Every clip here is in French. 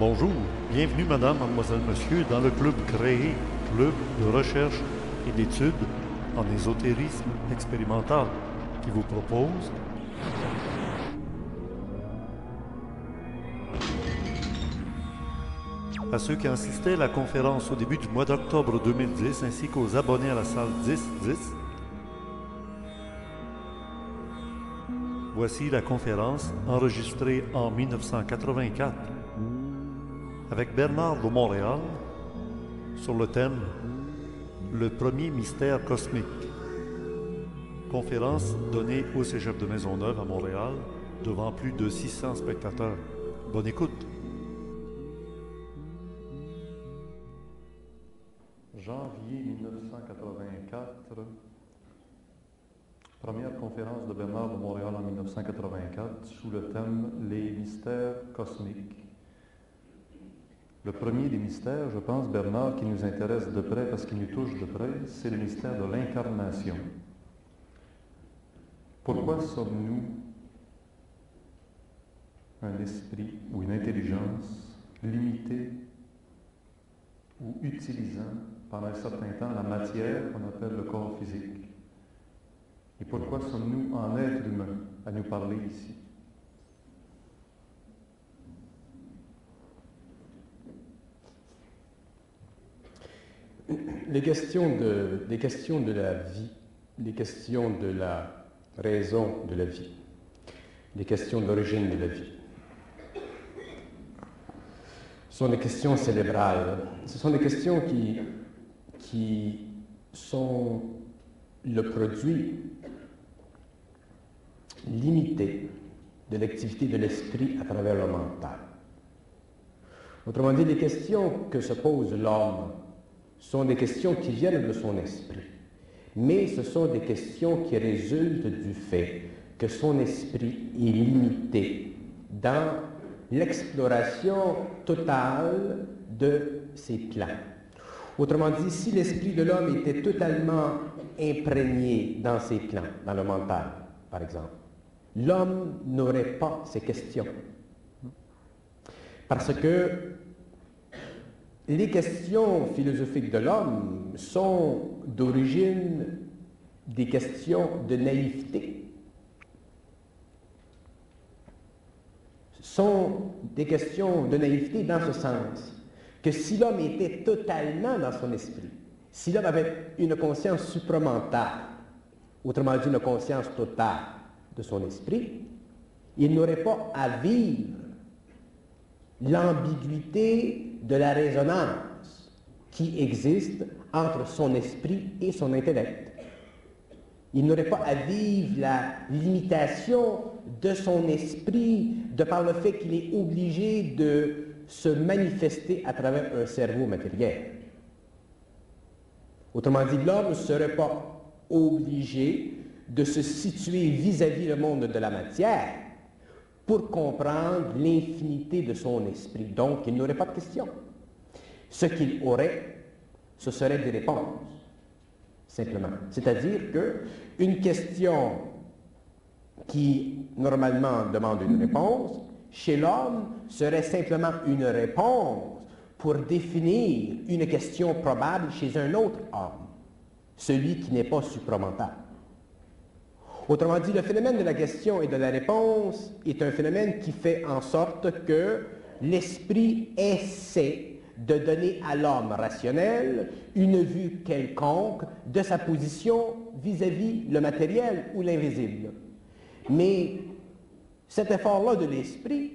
Bonjour, bienvenue madame, mademoiselle, monsieur dans le club créé, club de recherche et d'études en ésotérisme expérimental qui vous propose à ceux qui assistaient à la conférence au début du mois d'octobre 2010 ainsi qu'aux abonnés à la salle 10-10. Voici la conférence enregistrée en 1984 avec Bernard de Montréal sur le thème Le premier mystère cosmique. Conférence donnée au Cégep de Maisonneuve à Montréal devant plus de 600 spectateurs. Bonne écoute. Janvier 1984. Première conférence de Bernard de Montréal en 1984 sous le thème Les mystères cosmiques. Le premier des mystères, je pense, Bernard, qui nous intéresse de près parce qu'il nous touche de près, c'est le mystère de l'incarnation. Pourquoi sommes-nous un esprit ou une intelligence limitée ou utilisant pendant un certain temps la matière qu'on appelle le corps physique? Et pourquoi sommes-nous en être humain à nous parler ici? Les questions, de, la vie, les questions de la raison de la vie, les questions de l'origine de la vie, sont des questions cérébrales. Ce sont des questions qui, qui sont le produit limité de l'activité de l'esprit à travers le mental. Autrement dit, les questions que se pose l'homme sont des questions qui viennent de son esprit, mais ce sont des questions qui résultent du fait que son esprit est limité dans l'exploration totale de ses plans. Autrement dit, si l'esprit de l'homme était totalement imprégné dans ses plans, dans le mental, par exemple, l'homme n'aurait pas ces questions. Parce que les questions philosophiques de l'homme sont d'origine des questions de naïveté. sont des questions de naïveté dans ce sens que si l'homme était totalement dans son esprit, si l'homme avait une conscience supramentale, autrement dit une conscience totale de son esprit, il n'aurait pas à vivre l'ambiguïté de la résonance qui existe entre son esprit et son intellect. Il n'aurait pas à vivre la limitation de son esprit de par le fait qu'il est obligé de se manifester à travers un cerveau matériel. Autrement dit, l'homme ne serait pas obligé de se situer vis-à-vis le monde de la matière pour comprendre l'infinité de son esprit. Donc, il n'aurait pas de questions. Ce qu'il aurait, ce serait des réponses, simplement. C'est-à-dire qu'une question qui normalement demande une réponse, chez l'homme serait simplement une réponse pour définir une question probable chez un autre homme, celui qui n'est pas supramental. Autrement dit, le phénomène de la question et de la réponse est un phénomène qui fait en sorte que l'esprit essaie de donner à l'homme rationnel une vue quelconque de sa position vis-à-vis le matériel ou l'invisible. Mais cet effort-là de l'esprit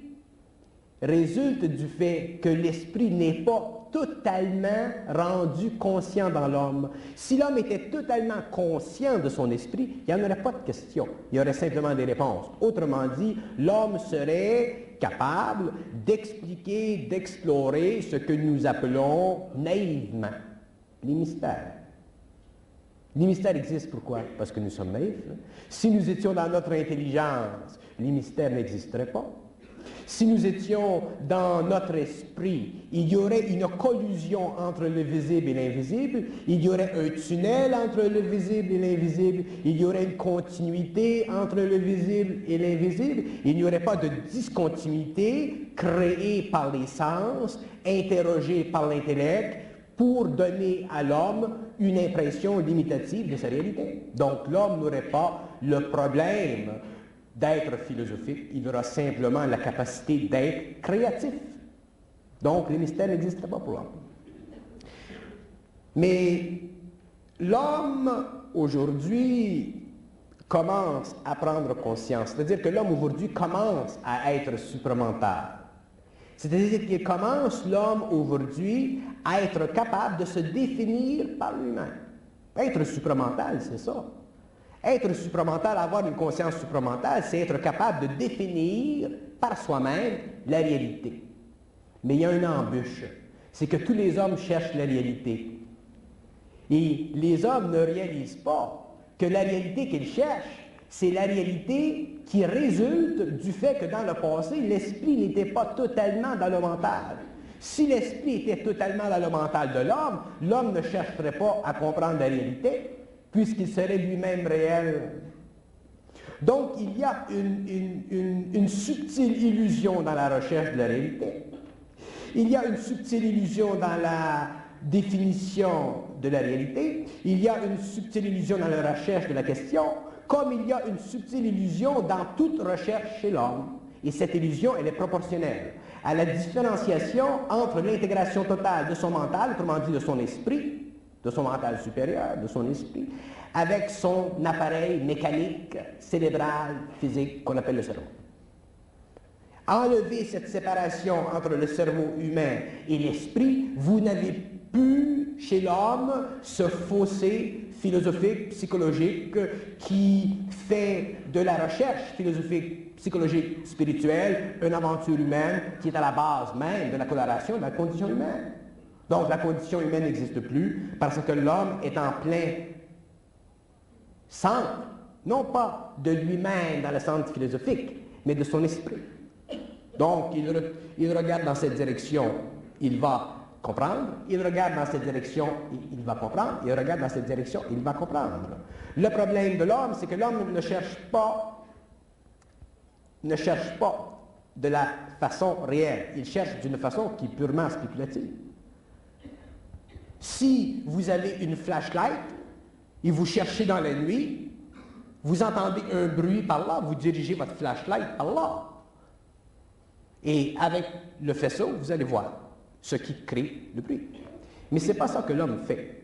résulte du fait que l'esprit n'est pas totalement rendu conscient dans l'homme. Si l'homme était totalement conscient de son esprit, il n'y en aurait pas de questions, il y aurait simplement des réponses. Autrement dit, l'homme serait capable d'expliquer, d'explorer ce que nous appelons naïvement les mystères. Les mystères existent pourquoi? Parce que nous sommes naïfs. Si nous étions dans notre intelligence, les mystères n'existeraient pas. Si nous étions dans notre esprit, il y aurait une collusion entre le visible et l'invisible, il y aurait un tunnel entre le visible et l'invisible, il y aurait une continuité entre le visible et l'invisible, il n'y aurait pas de discontinuité créée par les sens, interrogée par l'intellect, pour donner à l'homme une impression limitative de sa réalité. Donc l'homme n'aurait pas le problème d'être philosophique, il aura simplement la capacité d'être créatif. Donc les mystères n'existeraient pas pour l'homme. Mais l'homme aujourd'hui commence à prendre conscience, c'est-à-dire que l'homme aujourd'hui commence à être supramental. C'est-à-dire qu'il commence, l'homme aujourd'hui, à être capable de se définir par lui-même. Être supramental, c'est ça. Être supramental, avoir une conscience supramentale, c'est être capable de définir par soi-même la réalité. Mais il y a une embûche. C'est que tous les hommes cherchent la réalité. Et les hommes ne réalisent pas que la réalité qu'ils cherchent, c'est la réalité qui résulte du fait que dans le passé, l'esprit n'était pas totalement dans le mental. Si l'esprit était totalement dans le mental de l'homme, l'homme ne chercherait pas à comprendre la réalité, puisqu'il serait lui-même réel. Donc, il y a une, subtile illusion dans la recherche de la réalité. Il y a une subtile illusion dans la définition de la réalité. Il y a une subtile illusion dans la recherche de la question comme il y a une subtile illusion dans toute recherche chez l'homme. Et cette illusion, elle est proportionnelle à la différenciation entre l'intégration totale de son mental, autrement dit de son esprit, de son mental supérieur, de son esprit, avec son appareil mécanique, cérébral, physique qu'on appelle le cerveau. Enlever cette séparation entre le cerveau humain et l'esprit, vous n'avez plus chez l'homme ce fossé philosophique, psychologique, qui fait de la recherche philosophique, psychologique, spirituelle, une aventure humaine qui est à la base même de la coloration de la condition humaine. Donc la condition humaine n'existe plus parce que l'homme est en plein centre, non pas de lui-même dans le centre philosophique, mais de son esprit. Donc il, regarde dans cette direction, il va comprendre, il regarde dans cette direction, il, va comprendre, il regarde dans cette direction, il va comprendre. Le problème de l'homme, c'est que l'homme ne cherche pas, ne cherche pas de la façon réelle, il cherche d'une façon qui est purement spéculative. Si vous avez une flashlight et vous cherchez dans la nuit, vous entendez un bruit par là, vous dirigez votre flashlight par là. Et avec le faisceau, vous allez voir ce qui crée le bruit. Mais ce n'est pas ça que l'homme fait.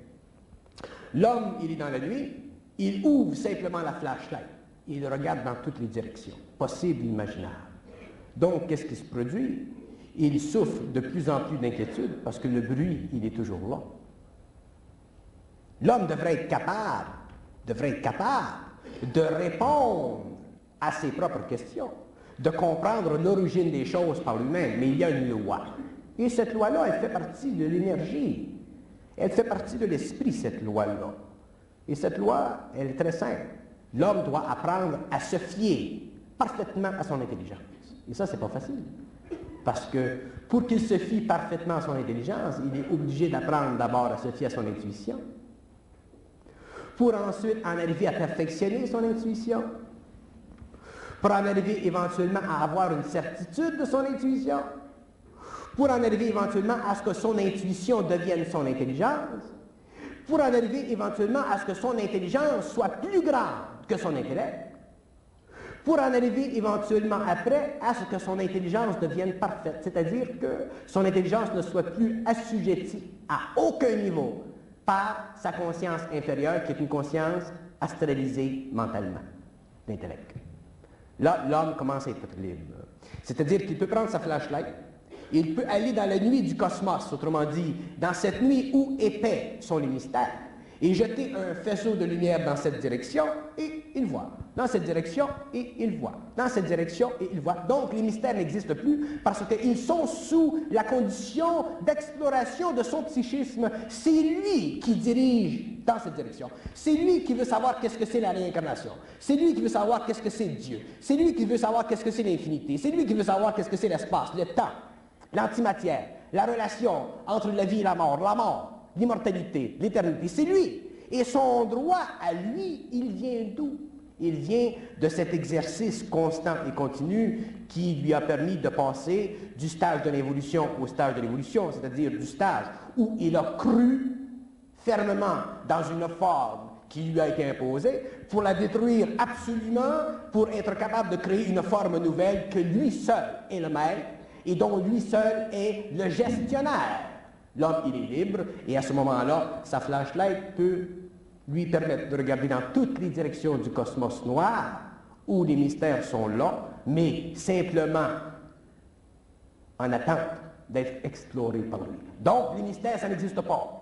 L'homme, il est dans la nuit, il ouvre simplement la flashlight, il regarde dans toutes les directions, possibles imaginables. Donc, qu'est-ce qui se produit? Il souffre de plus en plus d'inquiétude parce que le bruit, il est toujours là. L'homme devrait être capable, devrait être capable de répondre à ses propres questions, de comprendre l'origine des choses par lui-même, mais il y a une loi. Et cette loi-là, elle fait partie de l'énergie. Elle fait partie de l'esprit, cette loi-là. Et cette loi, elle est très simple. L'homme doit apprendre à se fier parfaitement à son intelligence. Et ça, c'est pas facile. Parce que pour qu'il se fie parfaitement à son intelligence, il est obligé d'apprendre d'abord à se fier à son intuition. Pour ensuite en arriver à perfectionner son intuition. Pour en arriver éventuellement à avoir une certitude de son intuition pour en arriver éventuellement à ce que son intuition devienne son intelligence, pour en arriver éventuellement à ce que son intelligence soit plus grande que son intellect, pour en arriver éventuellement après à ce que son intelligence devienne parfaite, c'est-à-dire que son intelligence ne soit plus assujettie à aucun niveau par sa conscience inférieure, qui est une conscience astralisée mentalement, l'intellect. Là, l'homme commence à être libre. C'est-à-dire qu'il peut prendre sa flashlight, il peut aller dans la nuit du cosmos, autrement dit, dans cette nuit où épais sont les mystères. Et jeter un faisceau de lumière dans cette direction et il voit. Dans cette direction et il voit. Dans cette direction et il voit. Donc les mystères n'existent plus parce qu'ils sont sous la condition d'exploration de son psychisme. C'est lui qui dirige dans cette direction. C'est lui qui veut savoir qu'est-ce que c'est la réincarnation. C'est lui qui veut savoir qu'est-ce que c'est Dieu. C'est lui qui veut savoir qu'est-ce que c'est l'infinité. C'est lui qui veut savoir qu'est-ce que c'est l'espace, le temps, l'antimatière, la relation entre la vie et la mort, la mort, l'immortalité, l'éternité. C'est lui. Et son droit à lui, il vient d'où? Il vient de cet exercice constant et continu qui lui a permis de passer du stage de l'évolution au stage de l'évolution, c'est-à-dire du stage où il a cru fermement dans une forme qui lui a été imposée, pour la détruire absolument, pour être capable de créer une forme nouvelle que lui seul est le maître et dont lui seul est le gestionnaire. L'homme, il est libre, et à ce moment-là, sa flashlight peut lui permettre de regarder dans toutes les directions du cosmos noir, où les mystères sont là, mais simplement en attente d'être explorés par lui. Donc, les mystères, ça n'existe pas.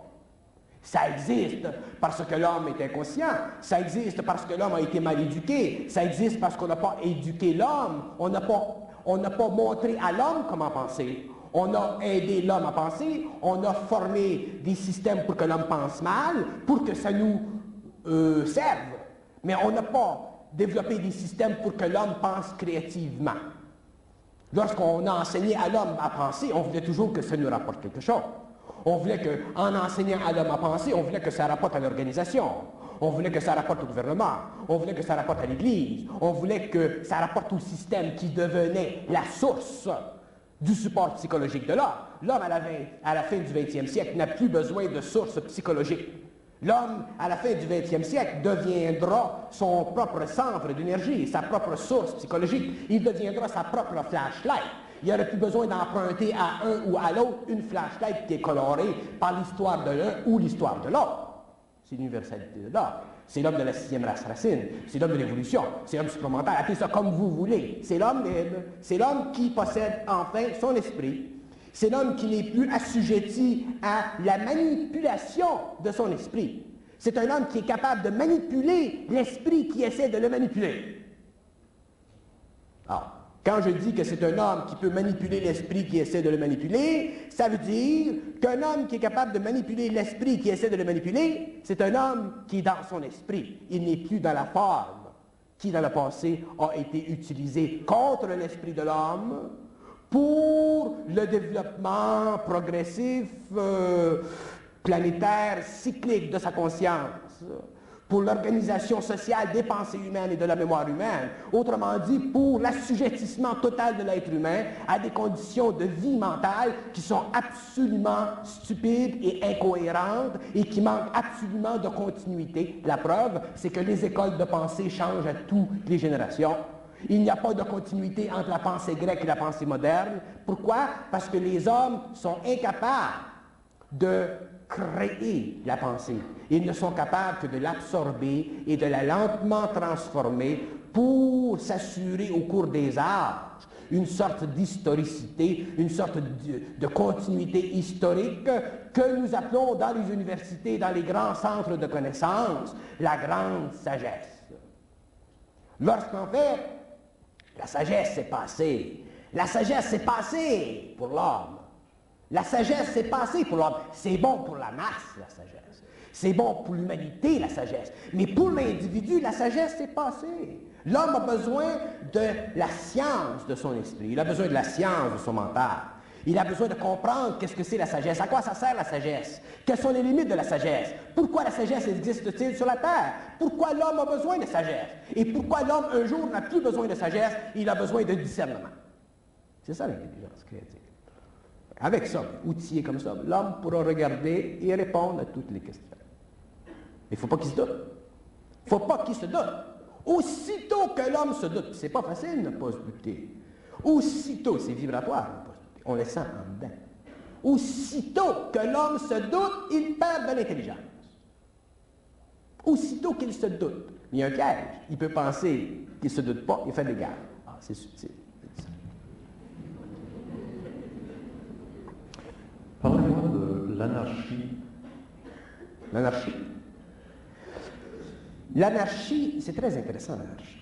Ça existe parce que l'homme est inconscient, ça existe parce que l'homme a été mal éduqué, ça existe parce qu'on n'a pas éduqué l'homme, on n'a pas, pas montré à l'homme comment penser, on a aidé l'homme à penser, on a formé des systèmes pour que l'homme pense mal, pour que ça nous euh, serve. Mais on n'a pas développé des systèmes pour que l'homme pense créativement. Lorsqu'on a enseigné à l'homme à penser, on voulait toujours que ça nous rapporte quelque chose. On voulait qu'en enseignant à l'homme à penser, on voulait que ça rapporte à l'organisation. On voulait que ça rapporte au gouvernement. On voulait que ça rapporte à l'Église. On voulait que ça rapporte au système qui devenait la source du support psychologique de l'homme. L'homme, à, la, fin du 20e siècle, n'a plus besoin de sources psychologiques. L'homme, à la fin du 20e siècle, deviendra son propre centre d'énergie, sa propre source psychologique. Il deviendra sa propre flashlight. Il n'y aurait plus besoin d'emprunter à un ou à l'autre une flashlight qui est colorée par l'histoire de l'un ou l'histoire de l'autre. C'est l'universalité de l'homme. C'est l'homme de la sixième race racine. C'est l'homme de l'évolution. C'est l'homme supplémentaire. Appelez ça comme vous voulez. C'est l'homme libre. C'est l'homme qui possède enfin son esprit. C'est l'homme qui n'est plus assujetti à la manipulation de son esprit. C'est un homme qui est capable de manipuler l'esprit qui essaie de le manipuler. Alors, quand je dis que c'est un homme qui peut manipuler l'esprit qui essaie de le manipuler, ça veut dire qu'un homme qui est capable de manipuler l'esprit qui essaie de le manipuler, c'est un homme qui est dans son esprit. Il n'est plus dans la forme qui, dans le passé, a été utilisée contre l'esprit de l'homme pour le développement progressif, euh, planétaire, cyclique de sa conscience pour l'organisation sociale des pensées humaines et de la mémoire humaine. Autrement dit, pour l'assujettissement total de l'être humain à des conditions de vie mentale qui sont absolument stupides et incohérentes et qui manquent absolument de continuité. La preuve, c'est que les écoles de pensée changent à toutes les générations. Il n'y a pas de continuité entre la pensée grecque et la pensée moderne. Pourquoi? Parce que les hommes sont incapables de créer la pensée. Ils ne sont capables que de l'absorber et de la lentement transformer pour s'assurer au cours des âges une sorte d'historicité, une sorte de, continuité historique que nous appelons dans les universités, dans les grands centres de connaissances, la grande sagesse. Lorsqu'en fait, la sagesse s'est passée, la sagesse s'est passée pour l'homme, la sagesse, c'est passé pour l'homme. C'est bon pour la masse, la sagesse. C'est bon pour l'humanité, la sagesse. Mais pour l'individu, la sagesse, c'est passé. L'homme a besoin de la science de son esprit. Il a besoin de la science de son mental. Il a besoin de comprendre qu'est-ce que c'est la sagesse, à quoi ça sert la sagesse, quelles sont les limites de la sagesse, pourquoi la sagesse existe-t-il sur la terre, pourquoi l'homme a besoin de sagesse, et pourquoi l'homme un jour n'a plus besoin de sagesse, il a besoin de discernement. C'est ça l'intelligence créative. Avec ça, outillé comme ça, l'homme pourra regarder et répondre à toutes les questions. Il ne faut pas qu'il se doute. Il ne faut pas qu'il se doute. Aussitôt que l'homme se doute, c'est pas facile de ne pas se douter. Aussitôt, c'est vibratoire, on le sent en dedans. Aussitôt que l'homme se doute, il perd de l'intelligence. Aussitôt qu'il se doute, il y a un piège. Il peut penser qu'il ne se doute pas, il fait des gars. Ah, c'est subtil. Parlez-moi de l'anarchie. L'anarchie. L'anarchie, c'est très intéressant l'anarchie.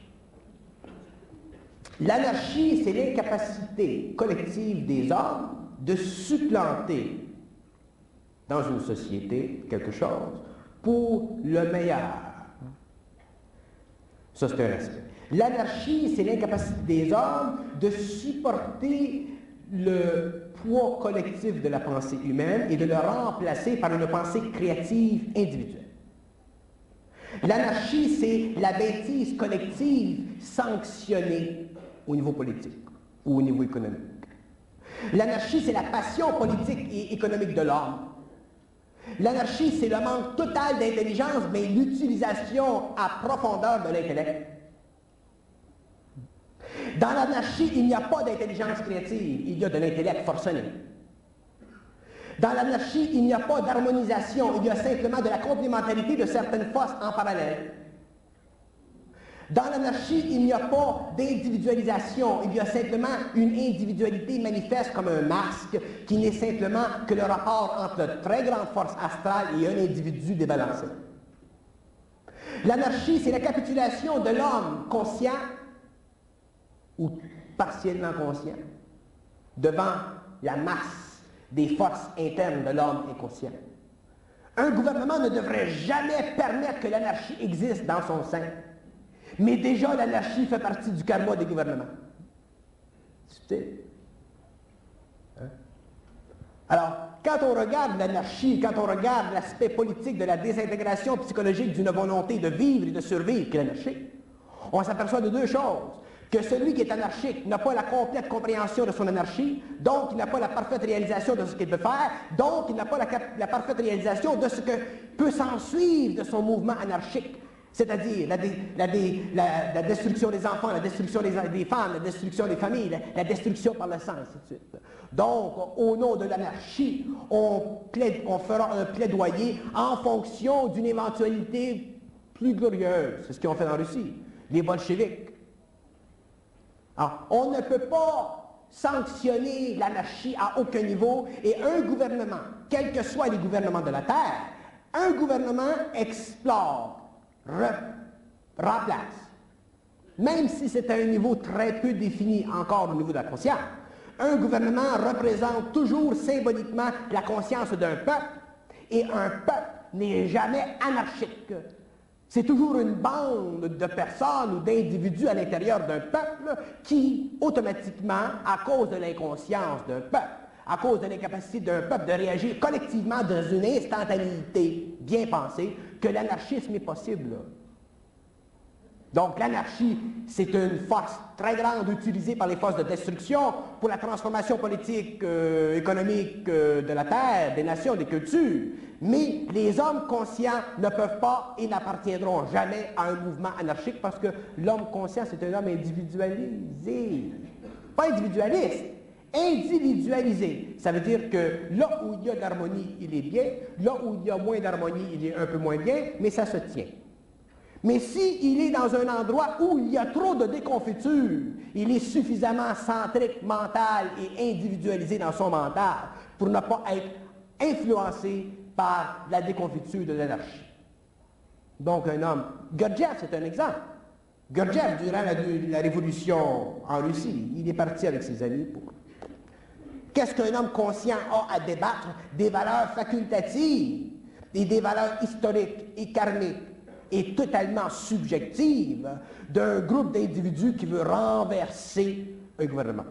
L'anarchie, c'est l'incapacité collective des hommes de supplanter dans une société quelque chose pour le meilleur. Ça, c'est un aspect. L'anarchie, c'est l'incapacité des hommes de supporter le poids collectif de la pensée humaine et de le remplacer par une pensée créative individuelle. L'anarchie, c'est la bêtise collective sanctionnée au niveau politique ou au niveau économique. L'anarchie, c'est la passion politique et économique de l'homme. L'anarchie, c'est le manque total d'intelligence, mais l'utilisation à profondeur de l'intellect. Dans l'anarchie, il n'y a pas d'intelligence créative, il y a de l'intellect forcené. Dans l'anarchie, il n'y a pas d'harmonisation, il y a simplement de la complémentarité de certaines forces en parallèle. Dans l'anarchie, il n'y a pas d'individualisation, il y a simplement une individualité manifeste comme un masque qui n'est simplement que le rapport entre très grande force astrale et un individu débalancé. L'anarchie, c'est la capitulation de l'homme conscient ou partiellement conscient devant la masse des forces internes de l'homme inconscient. Un gouvernement ne devrait jamais permettre que l'anarchie existe dans son sein. Mais déjà, l'anarchie fait partie du karma des gouvernements. C'est hein? Alors, quand on regarde l'anarchie, quand on regarde l'aspect politique de la désintégration psychologique d'une volonté de vivre et de survivre, qui est l'anarchie, on s'aperçoit de deux choses. Que celui qui est anarchique n'a pas la complète compréhension de son anarchie, donc il n'a pas la parfaite réalisation de ce qu'il peut faire, donc il n'a pas la, parfaite réalisation de ce que peut s'en suivre de son mouvement anarchique c'est-à-dire la, destruction des enfants, la destruction des, femmes, la destruction des familles, la, destruction par le sang, ainsi de suite. Donc, au nom de l'anarchie, on, on fera un plaidoyer en fonction d'une éventualité plus glorieuse. C'est ce qu'ils ont fait en Russie, les bolcheviks. Alors, on ne peut pas sanctionner l'anarchie à aucun niveau et un gouvernement, quels que soient les gouvernements de la Terre, un gouvernement explore remplace. Même si c'est à un niveau très peu défini encore au niveau de la conscience, un gouvernement représente toujours symboliquement la conscience d'un peuple et un peuple n'est jamais anarchique. C'est toujours une bande de personnes ou d'individus à l'intérieur d'un peuple qui, automatiquement, à cause de l'inconscience d'un peuple, à cause de l'incapacité d'un peuple de réagir collectivement dans une instantanéité bien pensée, que l'anarchisme est possible. Donc l'anarchie, c'est une force très grande utilisée par les forces de destruction pour la transformation politique, euh, économique euh, de la Terre, des nations, des cultures. Mais les hommes conscients ne peuvent pas et n'appartiendront jamais à un mouvement anarchique parce que l'homme conscient, c'est un homme individualisé. Pas individualiste, individualisé. Ça veut dire que là où il y a de l'harmonie, il est bien. Là où il y a moins d'harmonie, il est un peu moins bien, mais ça se tient. Mais s'il est dans un endroit où il y a trop de déconfiture, il est suffisamment centrique, mental et individualisé dans son mental pour ne pas être influencé par la déconfiture de l'anarchie. Donc un homme, Gurdjieff c'est un exemple. Gurdjieff, durant la, la, révolution en Russie, il est parti avec ses amis pour Qu'est-ce qu'un homme conscient a à débattre Des valeurs facultatives et des valeurs historiques et karmiques? Et totalement subjectives d'un groupe d'individus qui veut renverser un gouvernement.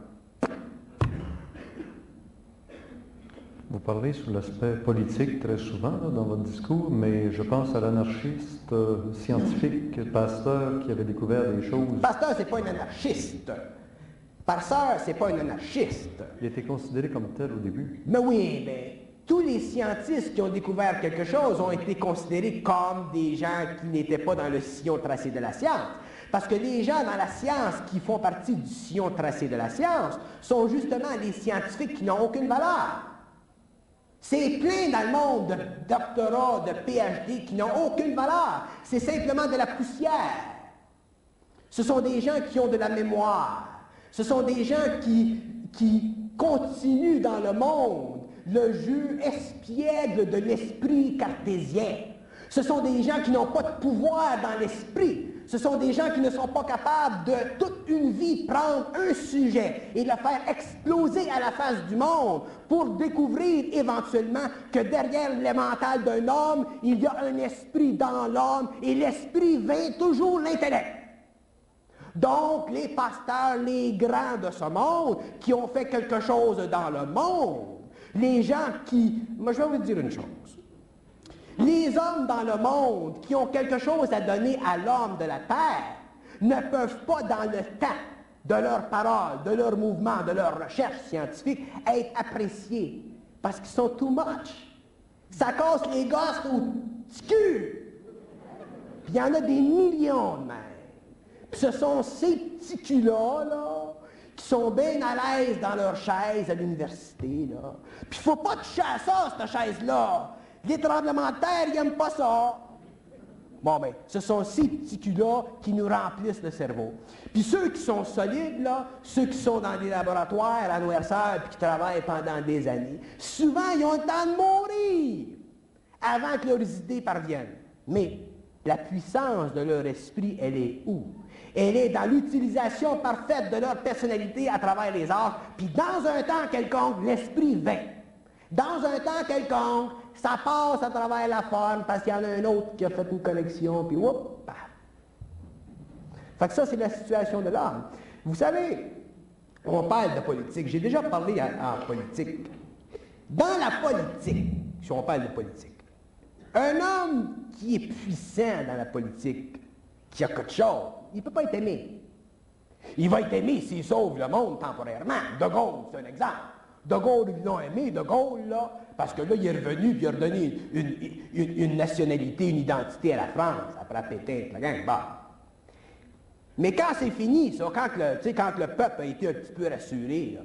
Vous parlez sur l'aspect politique très souvent dans votre discours, mais je pense à l'anarchiste euh, scientifique Pasteur qui avait découvert des choses. Pasteur, c'est pas un anarchiste. Pasteur, c'est pas un anarchiste. Il était considéré comme tel au début. Mais oui, mais tous les scientistes qui ont découvert quelque chose ont été considérés comme des gens qui n'étaient pas dans le sillon tracé de la science. Parce que les gens dans la science qui font partie du sillon tracé de la science sont justement les scientifiques qui n'ont aucune valeur. C'est plein dans le monde de doctorats, de PhD qui n'ont aucune valeur. C'est simplement de la poussière. Ce sont des gens qui ont de la mémoire. Ce sont des gens qui continuent dans le monde le jeu espiègle de l'esprit cartésien. Ce sont des gens qui n'ont pas de pouvoir dans l'esprit. Ce sont des gens qui ne sont pas capables de toute une vie prendre un sujet et le faire exploser à la face du monde pour découvrir éventuellement que derrière le mental d'un homme, il y a un esprit dans l'homme et l'esprit vint toujours l'intellect. Donc, les pasteurs, les grands de ce monde, qui ont fait quelque chose dans le monde, les gens qui... Moi, je vais vous dire une chose. Les hommes dans le monde qui ont quelque chose à donner à l'homme de la terre ne peuvent pas, dans le temps de leurs paroles, de leurs mouvements, de leurs recherches scientifiques, être appréciés parce qu'ils sont too much. Ça casse les gosses au cul. Puis il y en a des millions de même. Puis ce sont ces petits culs-là, là, qui sont bien à l'aise dans leur chaise à l'université. Là. Puis faut pas toucher à ça, cette chaise-là. Les tremblements de terre, ils n'aiment pas ça. Bon, ben, ce sont ces petits culs-là qui nous remplissent le cerveau. Puis ceux qui sont solides, là, ceux qui sont dans des laboratoires à noirceur puis qui travaillent pendant des années, souvent, ils ont le temps de mourir avant que leurs idées parviennent. Mais la puissance de leur esprit, elle est où? Elle est dans l'utilisation parfaite de leur personnalité à travers les arts. Puis dans un temps quelconque, l'esprit vint. Dans un temps quelconque, ça passe à travers la forme parce qu'il y en a un autre qui a fait une connexion, puis whoop, Fait que ça, c'est la situation de l'homme. Vous savez, on parle de politique. J'ai déjà parlé en, politique. Dans la politique, si on parle de politique, un homme qui est puissant dans la politique, qui a quelque chose, il ne peut pas être aimé. Il va être aimé s'il sauve le monde temporairement. De Gaulle, c'est un exemple. De Gaulle, ils l'ont aimé, De Gaulle, là, parce que là, il est revenu puis il a redonné une, nationalité, une identité à la France, après Pétain, la gang, bah. Mais quand c'est fini, ça, quand le, quand le peuple a été un petit peu rassuré,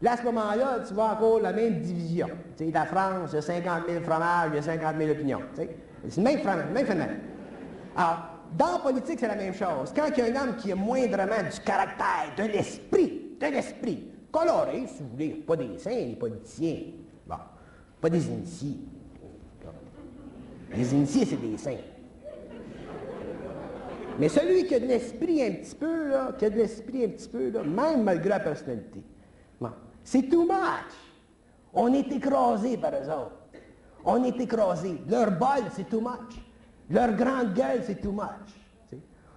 là, à ce moment-là, tu vois encore la même division. la France, il y a 50 000 fromages, il y a 50 000 opinions. C'est le même, même phénomène. Alors, dans la politique, c'est la même chose. Quand il y a un homme qui a moindrement du caractère, de l'esprit, de l'esprit, coloré, si vous voulez, pas des saints, des politiciens, bon, pas des initiés. Les initiés, c'est des saints. Mais celui qui a de l'esprit un petit peu, là, qui a de l'esprit un petit peu, là, même malgré la personnalité, c'est too much. On est écrasé par eux autres. On est écrasé. Leur bol, c'est too much. Leur grande gueule, c'est too much.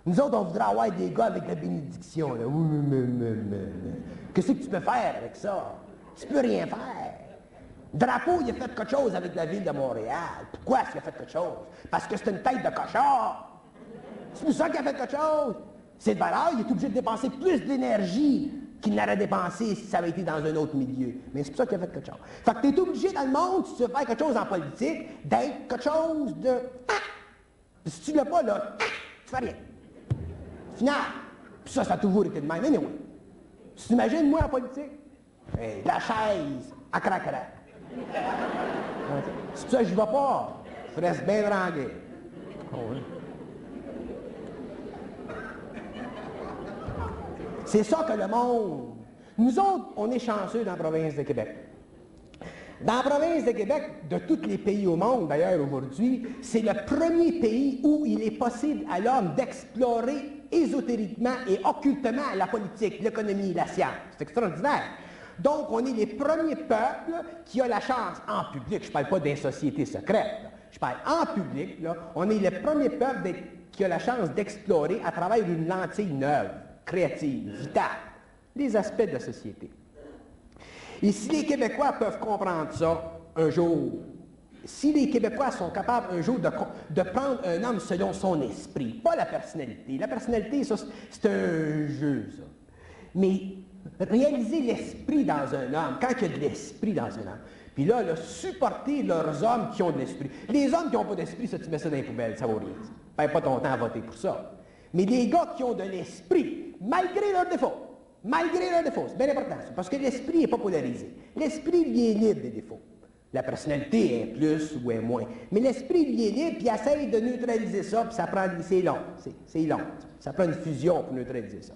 Nous autres, on voudrait avoir des gars avec la bénédiction. Qu'est-ce que tu peux faire avec ça? Tu peux rien faire. Drapeau, il a fait quelque chose avec la ville de Montréal. Pourquoi est-ce qu'il a fait quelque chose? Parce que c'est une tête de cochon. C'est pour ça qu'il a fait quelque chose. C'est de valeur, il est obligé de dépenser plus d'énergie qu'il n'aurait dépensé si ça avait été dans un autre milieu. Mais c'est pour ça qu'il a fait quelque chose. Fait que tu es obligé dans le monde, si tu veux faire quelque chose en politique, d'être quelque chose de... Si tu ne l'as pas, là, tu fais rien. Final. Puis ça, ça a toujours été de même. Anyway. Tu t'imagines, moi, en politique? la chaise à craquera. C'est pour ça que je ne vais pas. Je reste bien rangué. Oh, C'est ça que le monde. Nous autres, on est chanceux dans la province de Québec. Dans la province de Québec, de tous les pays au monde d'ailleurs aujourd'hui, c'est le premier pays où il est possible à l'homme d'explorer ésotériquement et occultement la politique, l'économie, la science. C'est extraordinaire. Donc, on est les premiers peuples qui ont la chance, en public, je ne parle pas des sociétés secrètes, je parle en public, là, on est les premiers peuples qui ont la chance d'explorer à travers une lentille neuve, créative, vitale, les aspects de la société. Et si les Québécois peuvent comprendre ça un jour, si les Québécois sont capables un jour de, prendre un homme selon son esprit, pas la personnalité. La personnalité, ça, c'est un jeu, ça. Mais réaliser l'esprit dans un homme, quand il y a de l'esprit dans un homme, puis là, supporter leurs hommes qui ont de l'esprit. Les hommes qui n'ont pas d'esprit, ça, tu mets ça dans les poubelles, ça vaut rien. Perds pas ton temps à voter pour ça. Mais les gars qui ont de l'esprit, malgré leurs défauts, malgré leurs défauts, c'est bien important, parce que l'esprit n'est pas polarisé. L'esprit, lui, est libre des défauts. La personnalité est plus ou est moins. Mais l'esprit, lui, est libre, puis il essaye de neutraliser ça, puis ça prend, c'est long, c'est long. Ça prend une fusion pour neutraliser ça.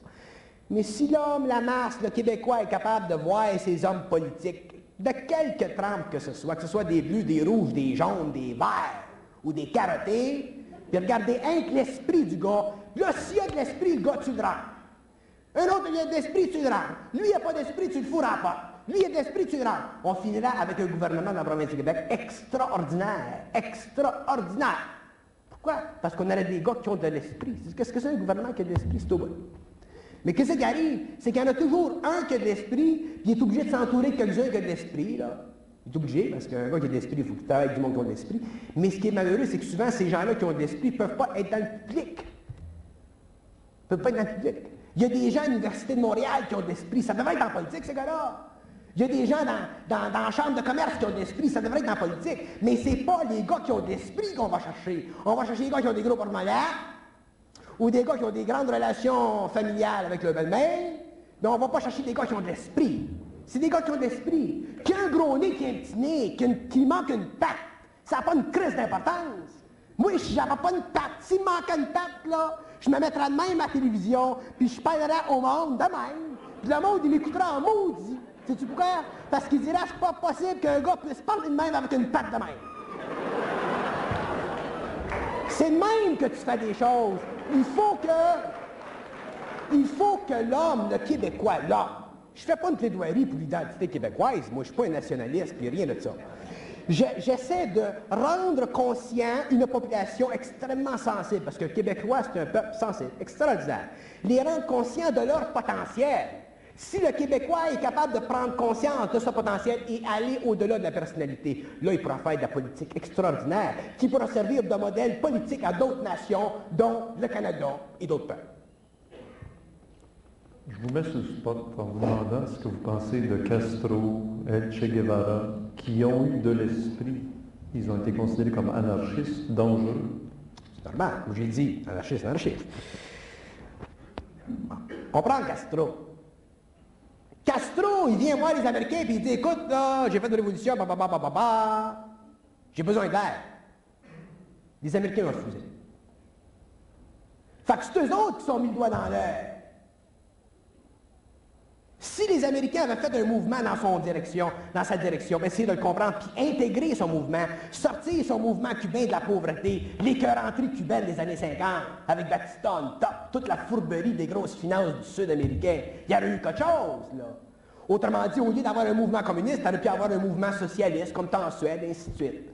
Mais si l'homme, la masse, le Québécois est capable de voir ces hommes politiques, de quelque trempe que ce soit, que ce soit des bleus, des rouges, des jaunes, des verts, ou des carottés, puis regarder un l'esprit du gars. Là, s'il y a de l'esprit, le gars, tu le rends. Un autre, il a de l'esprit, tu le rends. Lui, il n'a pas d'esprit, tu le fourras pas. Lui, il a de l'esprit, tu le rends. On finira avec un gouvernement dans la province du Québec extraordinaire. Extraordinaire. Pourquoi? Parce qu'on aurait des gars qui ont de l'esprit. Qu'est-ce que c'est un gouvernement qui a de l'esprit? C'est au bout. Mais qu'est-ce qui arrive? C'est qu'il y en a toujours un qui a de l'esprit, puis il est obligé de s'entourer de quelques-uns qui ont de l'esprit, là. Il est obligé, parce qu'un gars qui a de l'esprit, il faut qu'il travaille avec du monde qui a de l'esprit. Mais ce qui est malheureux, c'est que souvent, ces gens-là qui ont de l'esprit ne peuvent pas être dans le public. Ils ne peuvent pas être dans le public. Il y a des gens à l'Université de Montréal qui ont de l'esprit. Ça devrait être en politique, ces gars-là. Il y a des gens dans, dans, dans la chambre de commerce qui ont de l'esprit, ça devrait être dans la politique. Mais ce n'est pas les gars qui ont de l'esprit qu'on va chercher. On va chercher les gars qui ont des gros porte ou des gars qui ont des grandes relations familiales avec le belle-mère, mais on ne va pas chercher des gars qui ont de l'esprit. C'est des gars qui ont de l'esprit. Qui a un gros nez, qui a un petit nez, qui, manque une patte, ça n'a pas une crise d'importance. Moi, si j'avais pas une patte, s'il me manquait une patte, là, je me mettrais de même à la télévision, puis je parlerais au monde de même. Puis le monde, il écouterait en maudit. Sais-tu pourquoi? Parce qu'il dirait, c'est pas possible qu'un gars puisse parler de même avec une patte de même. C'est de même que tu fais des choses. Il faut que, il faut que l'homme, le Québécois, là, je fais pas une plaidoirie pour l'identité québécoise, moi je suis pas un nationaliste, puis rien de ça. J'essaie de rendre conscient une population extrêmement sensible, parce que le Québécois, c'est un peuple sensible, extraordinaire. Les rendre conscients de leur potentiel. Si le Québécois est capable de prendre conscience de ce potentiel et aller au-delà de la personnalité, là, il pourra faire de la politique extraordinaire qui pourra servir de modèle politique à d'autres nations, dont le Canada et d'autres peuples. Je vous mets sur le spot en vous demandant ce que vous pensez de Castro, El Che Guevara, qui ont eu de l'esprit. Ils ont été considérés comme anarchistes, dangereux. C'est normal, j'ai dit, anarchiste, anarchiste. On prend Castro. Castro, il vient voir les Américains et il dit Écoute, là, j'ai fait une révolution, bah, bah, bah, j'ai besoin d'air. Les Américains ont refusé. Fait que c'est eux autres qui sont mis le doigt dans l'air. Si les Américains avaient fait un mouvement dans son direction, dans sa direction, ben, essayer de le comprendre, puis intégrer son mouvement, sortir son mouvement cubain de la pauvreté, l'écœuranterie cubaine des années 50, avec Batista top, toute la fourberie des grosses finances du Sud américain, il y aurait eu quelque chose, là. Autrement dit, au lieu d'avoir un mouvement communiste, il aurait pu avoir un mouvement socialiste, comme tant en Suède, et ainsi de suite.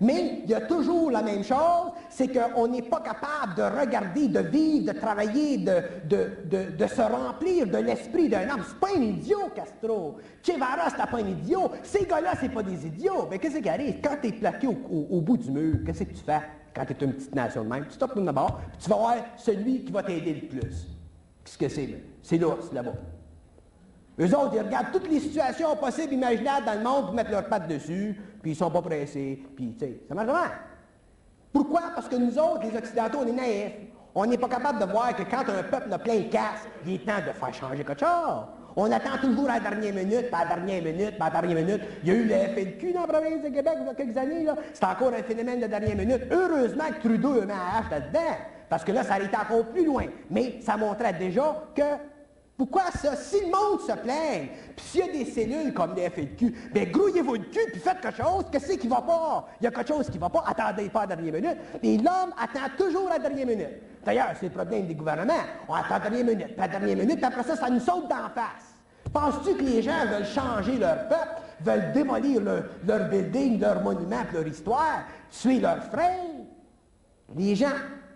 Mais il y a toujours la même chose, c'est qu'on n'est pas capable de regarder, de vivre, de travailler, de, se remplir de l'esprit d'un homme. C'est pas un idiot, Castro. Che Guevara, c'est pas un idiot. Ces gars-là, c'est pas des idiots. Mais qu'est-ce qui arrive? Quand tu es plaqué au, bout du mur, qu'est-ce que tu fais? Quand tu es une petite nation de même? Tu stoppes d'abord, puis tu vas voir celui qui va t'aider le plus. Qu'est-ce que c'est? C'est l'ours, là-bas. Eux autres, ils regardent toutes les situations possibles, imaginables dans le monde, pour mettre leurs pattes dessus, puis ils sont pas pressés, puis tu sais, ça marche vraiment. Pourquoi? Parce que nous autres, les Occidentaux, on est naïfs. On n'est pas capable de voir que quand un peuple a plein de casse, il est temps de faire changer quelque chose. On attend toujours à la dernière minute, à la dernière minute, à la dernière minute. Il y a eu le FLQ dans la province de Québec il y a quelques années. C'est encore un phénomène de dernière minute. Heureusement que Trudeau a mis un H là-dedans, parce que là, ça allait encore plus loin. Mais ça montrait déjà que pourquoi ça? Si le monde se plaint, puis s'il y a des cellules comme les FLQ, bien grouillez-vous le cul, puis faites quelque chose, qu'est-ce qui va pas? Il y a quelque chose qui va pas, attendez pas à la dernière minute. Et l'homme attend toujours à la dernière minute. D'ailleurs, c'est le problème des gouvernements. On attend à la dernière minute, puis à la dernière minute, puis après ça, ça nous saute d'en face. Penses-tu que les gens veulent changer leur peuple, veulent démolir leur, building, leur monument, leur histoire, tuer leurs frères? Les gens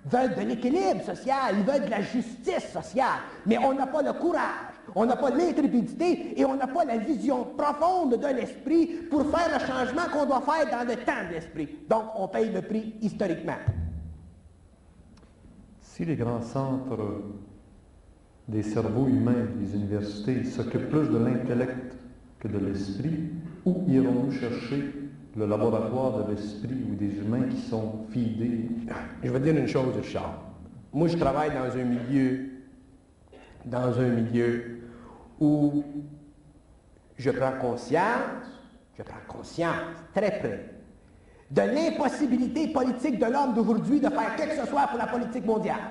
veulent de l'équilibre social, ils veulent de la justice sociale, mais on n'a pas le courage, on n'a pas l'intrépidité et on n'a pas la vision profonde de l'esprit pour faire le changement qu'on doit faire dans le temps de l'esprit. Donc, on paye le prix historiquement. Si les grands centres des cerveaux humains des universités s'occupent plus de l'intellect que de l'esprit, où irons-nous chercher le laboratoire de l'esprit ou des humains qui sont fidés. Je vais dire une chose, Richard. Moi, je travaille dans un milieu, dans un milieu où je prends conscience, je prends conscience très près de l'impossibilité politique de l'homme d'aujourd'hui de faire quelque que ce soit pour la politique mondiale.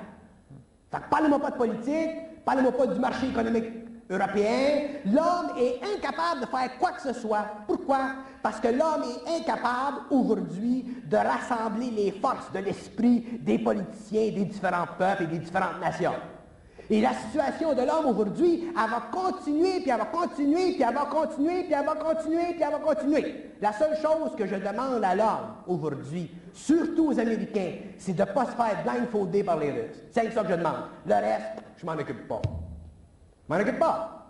Fait que parlez-moi pas de politique, parlez-moi pas du marché économique européen, l'homme est incapable de faire quoi que ce soit. Pourquoi? Parce que l'homme est incapable aujourd'hui de rassembler les forces de l'esprit des politiciens des différents peuples et des différentes nations. Et la situation de l'homme aujourd'hui, elle va continuer, puis elle va continuer, puis elle va continuer, puis elle va continuer, puis elle va continuer. La seule chose que je demande à l'homme aujourd'hui, surtout aux Américains, c'est de ne pas se faire blindfolder par les Russes. C'est ça que je demande. Le reste, je m'en occupe pas. M'en occupe pas.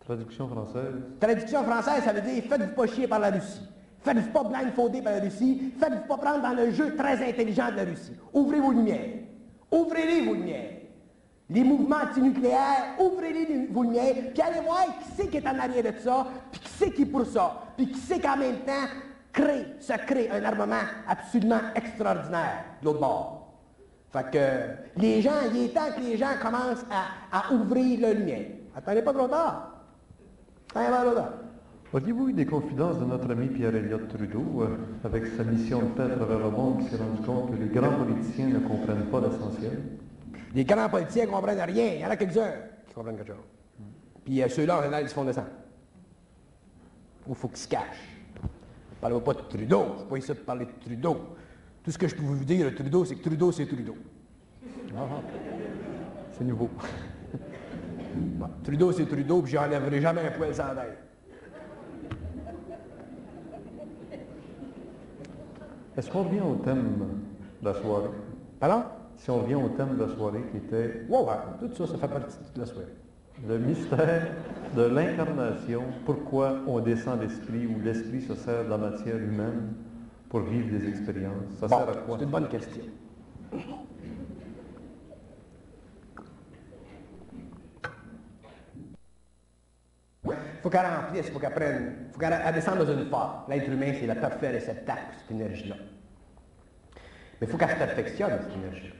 Traduction française. Traduction française, ça veut dire faites-vous pas chier par la Russie. Faites-vous pas blindfolder par la Russie. Faites-vous pas prendre dans le jeu très intelligent de la Russie. Ouvrez vos lumières. Ouvrez-les vos lumières les mouvements antinucléaires, ouvrez-les vos lumières, puis allez voir qui c'est qui est en arrière de ça, puis qui c'est qui est pour ça, puis qui c'est qu'en même temps crée, se crée un armement absolument extraordinaire de l'autre bord. Fait que les gens, il est temps que les gens commencent à, ouvrir leur lumière. Attendez pas trop tard. Attendez pas trop tard. Auriez-vous eu des confidences de notre ami Pierre Elliott Trudeau, euh, avec sa mission de paix à travers le monde, qui s'est rendu compte que les grands politiciens ne comprennent pas l'essentiel? Les grands politiciens ne comprennent rien. Il y en a quelques-uns qui comprennent quelque chose. Puis euh, ceux-là, en général, ils se font descendre. Ou il faut qu'ils se cachent. Ne parlez pas de Trudeau. Je ne suis pas ici pour parler de Trudeau. Tout ce que je peux vous dire de Trudeau, c'est que Trudeau, c'est Trudeau. Ah, c'est nouveau. Trudeau, c'est Trudeau, puis j'enlèverai jamais un poil sans d'air. Est-ce qu'on revient au thème de la soirée? Pardon? Si on revient au thème de la soirée qui était... Ouais, ouais, tout ça, ça fait partie de la soirée. Le mystère de l'incarnation, pourquoi on descend l'esprit ou l'esprit se sert de la matière humaine pour vivre des expériences. Ça sert à quoi? C'est une bonne question. Il faut qu'elle remplisse, il faut qu'elle prenne, il faut qu'elle descende dans une forme. L'être humain, c'est la parfaite réceptacle pour cette énergie-là. Mais il faut qu'elle se perfectionne, cette énergie-là.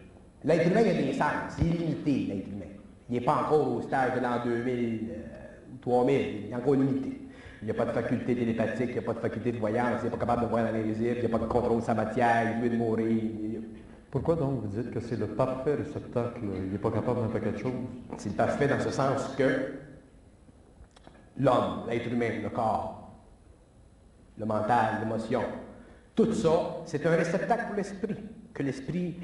L'être humain, il a des sens. C'est illimité, l'être humain. Il n'est pas encore au stage de l'an 2000 ou 3000. Il est encore limité. Il n'y a pas de faculté télépathique, il n'y a pas de faculté de voyance, il n'est pas capable de voir dans l'invisible, il n'y a pas de contrôle de sa matière, il veut de mourir. Pourquoi donc vous dites que c'est le parfait réceptacle? Il n'est pas capable d'un paquet de choses? C'est parfait dans ce sens que l'homme, l'être humain, le corps, le mental, l'émotion, tout ça, c'est un réceptacle pour l'esprit, que l'esprit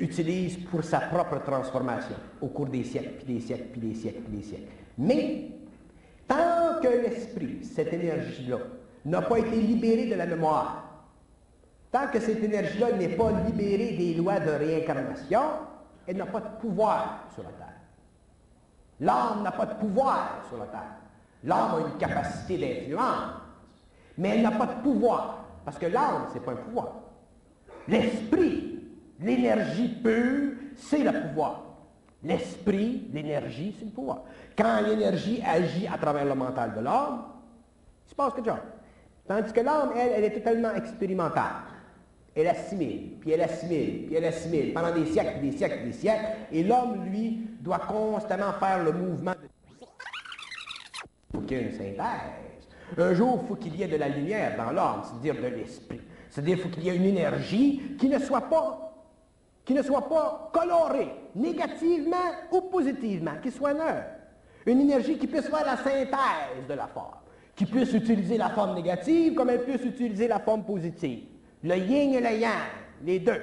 utilise pour sa propre transformation au cours des siècles, puis des siècles, puis des siècles, puis des siècles. Mais, tant que l'esprit, cette énergie-là, n'a pas été libérée de la mémoire, tant que cette énergie-là n'est pas libérée des lois de réincarnation, elle n'a pas de pouvoir sur la Terre. L'âme n'a pas de pouvoir sur la Terre. L'âme a une capacité d'influence, mais elle n'a pas de pouvoir, parce que l'âme, ce n'est pas un pouvoir. L'esprit L'énergie pure, c'est le pouvoir. L'esprit, l'énergie, c'est le pouvoir. Quand l'énergie agit à travers le mental de l'homme, il se passe quelque chose. Tandis que l'âme, elle, elle est totalement expérimentale. Elle assimile, puis elle assimile, puis elle assimile pendant des siècles, des siècles, des siècles. Et l'homme, lui, doit constamment faire le mouvement de... Faut qu'il y ait une synthèse. Un jour, il faut qu'il y ait de la lumière dans l'homme, c'est-à-dire de l'esprit. C'est-à-dire qu'il faut qu'il y ait une énergie qui ne soit pas qui ne soit pas coloré négativement ou positivement, qui soit neutre. Une énergie qui puisse faire la synthèse de la forme, qui puisse utiliser la forme négative comme elle puisse utiliser la forme positive. Le yin et le yang, les deux.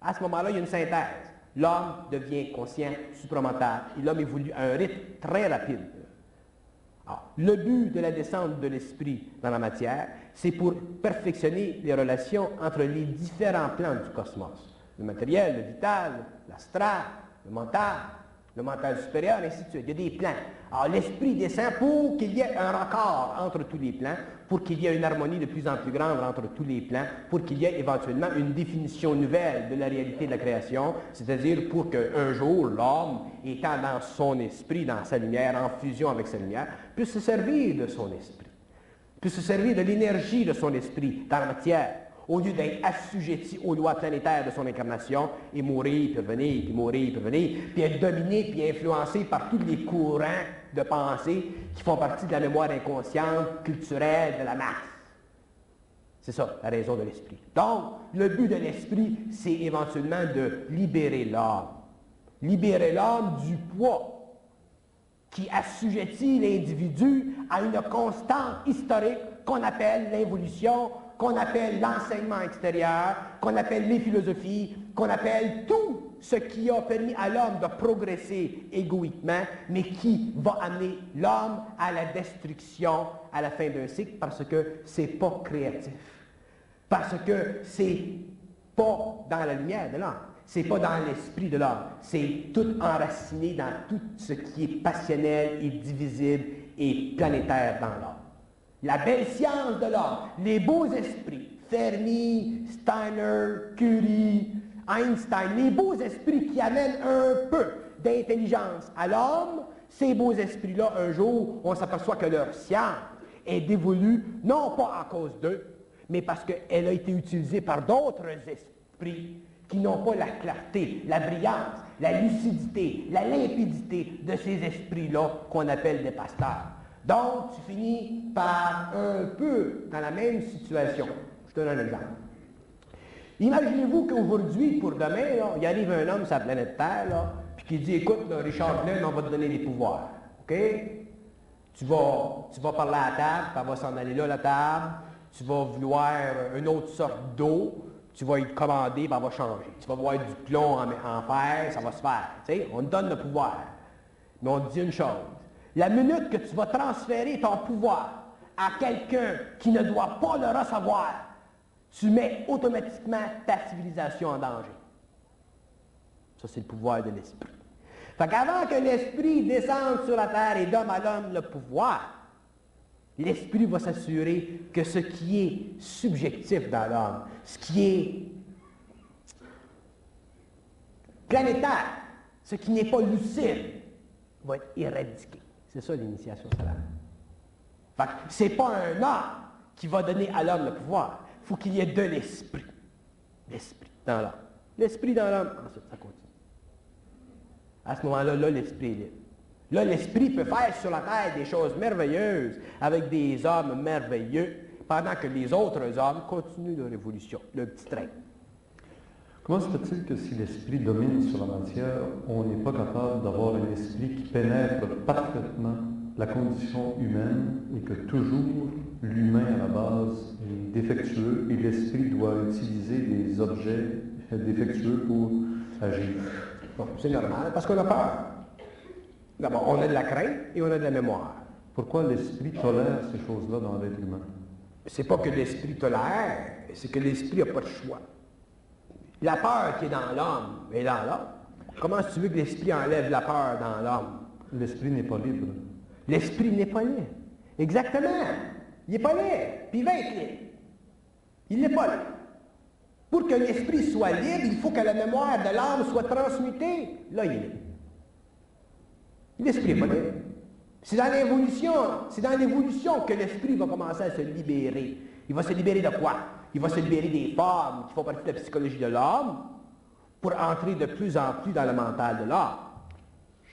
À ce moment-là, il y a une synthèse. L'homme devient conscient, supramental, et l'homme évolue à un rythme très rapide. le but de la descente de l'esprit dans la matière, c'est pour perfectionner les relations entre les différents plans du cosmos le matériel, le vital, l'astral, le mental, le mental supérieur, ainsi de suite. Il y a des plans. Alors l'esprit descend pour qu'il y ait un raccord entre tous les plans, pour qu'il y ait une harmonie de plus en plus grande entre tous les plans, pour qu'il y ait éventuellement une définition nouvelle de la réalité de la création, c'est-à-dire pour qu'un jour l'homme, étant dans son esprit, dans sa lumière, en fusion avec sa lumière, puisse se servir de son esprit, puisse se servir de l'énergie de son esprit dans la matière, au lieu d'être assujetti aux lois planétaires de son incarnation, et mourir, puis revenir, puis mourir, puis revenir, puis être dominé, puis influencé par tous les courants de pensée qui font partie de la mémoire inconsciente, culturelle de la masse. C'est ça, la raison de l'esprit. Donc, le but de l'esprit, c'est éventuellement de libérer l'homme. Libérer l'homme du poids qui assujettit l'individu à une constante historique qu'on appelle l'évolution, qu'on appelle l'enseignement extérieur, qu'on appelle les philosophies, qu'on appelle tout ce qui a permis à l'homme de progresser égoïquement, mais qui va amener l'homme à la destruction à la fin d'un cycle parce que c'est pas créatif. Parce que c'est pas dans la lumière de l'homme. C'est pas dans l'esprit de l'homme. C'est tout enraciné dans tout ce qui est passionnel et divisible et planétaire dans l'homme. La belle science de l'homme, les beaux esprits, Fermi, Steiner, Curie, Einstein, les beaux esprits qui amènent un peu d'intelligence à l'homme, ces beaux esprits-là, un jour, on s'aperçoit que leur science est dévolue, non pas à cause d'eux, mais parce qu'elle a été utilisée par d'autres esprits qui n'ont pas la clarté, la brillance, la lucidité, la limpidité de ces esprits-là qu'on appelle des pasteurs. Donc, tu finis par un peu dans la même situation. Je te donne un exemple. Imaginez-vous qu'aujourd'hui, pour demain, il arrive un homme sur la planète Terre, puis qui dit, écoute, Richard Glenn, on va te donner des pouvoirs. OK? Tu vas, tu vas parler à la table, elle va s'en aller là, la table. Tu vas vouloir une autre sorte d'eau, tu vas y commander, puis elle va changer. Tu vas voir du plomb en, en fer, ça va se faire. Tu on te donne le pouvoir. Mais on te dit une chose. La minute que tu vas transférer ton pouvoir à quelqu'un qui ne doit pas le recevoir, tu mets automatiquement ta civilisation en danger. Ça, c'est le pouvoir de l'esprit. Fait qu'avant que l'esprit descende sur la terre et donne à l'homme le pouvoir, l'esprit va s'assurer que ce qui est subjectif dans l'homme, ce qui est planétaire, ce qui n'est pas lucide, va être éradiqué. C'est ça l'initiation salariale. Que c'est pas un homme qui va donner à l'homme le pouvoir. Il faut qu'il y ait de l'esprit. L'esprit dans l'homme. L'esprit dans l'homme, ensuite ça continue. À ce moment-là, là, l'esprit est libre. Là, l'esprit peut faire sur la terre des choses merveilleuses avec des hommes merveilleux, pendant que les autres hommes continuent leur évolution, le petit train. Comment se fait-il que si l'esprit domine sur la matière, on n'est pas capable d'avoir un esprit qui pénètre parfaitement la condition humaine et que toujours l'humain à la base est défectueux et l'esprit doit utiliser des objets défectueux pour agir? Bon, c'est normal, parce qu'on a peur. D'abord, on a de la crainte et on a de la mémoire. Pourquoi l'esprit tolère ces choses-là dans l'être humain? C'est pas que l'esprit tolère, c'est que l'esprit n'a pas de choix. La peur qui est dans l'homme est dans l'homme. Comment tu veux que l'esprit enlève la peur dans l'homme? L'esprit n'est pas libre. L'esprit n'est pas libre. Exactement. Il n'est pas libre. Puis il va être libre. Il n'est pas libre. Pour que l'esprit soit libre, il faut que la mémoire de l'âme soit transmutée. Là, il est libre. L'esprit n'est pas libre. C'est dans l'évolution, c'est dans l'évolution que l'esprit va commencer à se libérer. Il va se libérer de quoi? Il va se libérer des formes qui font partie de la psychologie de l'homme pour entrer de plus en plus dans le mental de l'homme.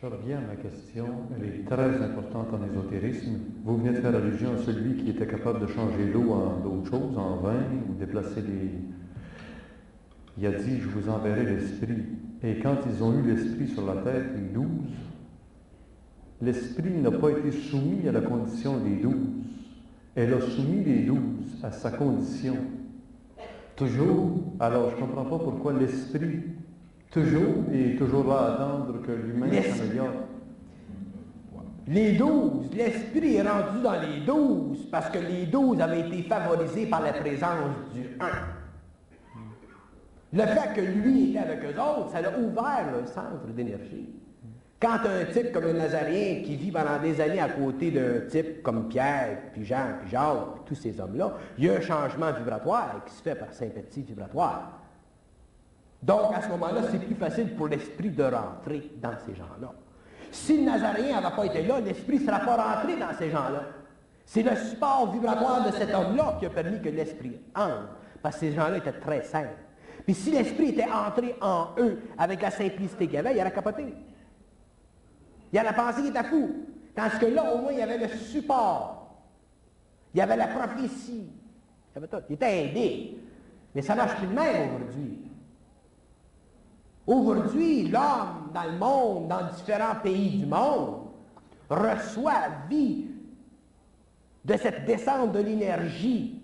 Je reviens à ma question, elle est très importante en ésotérisme. Vous venez de faire allusion à celui qui était capable de changer l'eau en d'autres choses, en vin, ou déplacer des... Il a dit, je vous enverrai l'esprit. Et quand ils ont eu l'esprit sur la tête, les douze, l'esprit n'a pas été soumis à la condition des douze. Elle a soumis les douze à sa condition. Toujours. Alors, je ne comprends pas pourquoi l'esprit, toujours, est toujours là à attendre que l'humain s'améliore. Les douze, l'esprit est rendu dans les douze parce que les douze avaient été favorisés par la présence du un. Le fait que lui était avec eux autres, ça a ouvert le centre d'énergie. Quand un type comme le Nazarien qui vit pendant des années à côté d'un type comme Pierre, puis Jean, puis Jacques, puis tous ces hommes-là, il y a un changement vibratoire qui se fait par sympathie vibratoire. Donc, à ce moment-là, c'est plus facile pour l'esprit de rentrer dans ces gens-là. Si le Nazarien n'avait pas été là, l'esprit ne sera pas rentré dans ces gens-là. C'est le support vibratoire de cet homme-là qui a permis que l'esprit entre, parce que ces gens-là étaient très simples. Puis si l'esprit était entré en eux avec la simplicité qu'il y avait, il aurait capoté. Il a la pensée qu'il était fou. Tandis que là, au moins, il y avait le support. Il y avait la prophétie. Il, y avait tout. il était aidé. Mais ça marche plus de même aujourd'hui. Aujourd'hui, l'homme dans le monde, dans différents pays du monde, reçoit, vit de cette descente de l'énergie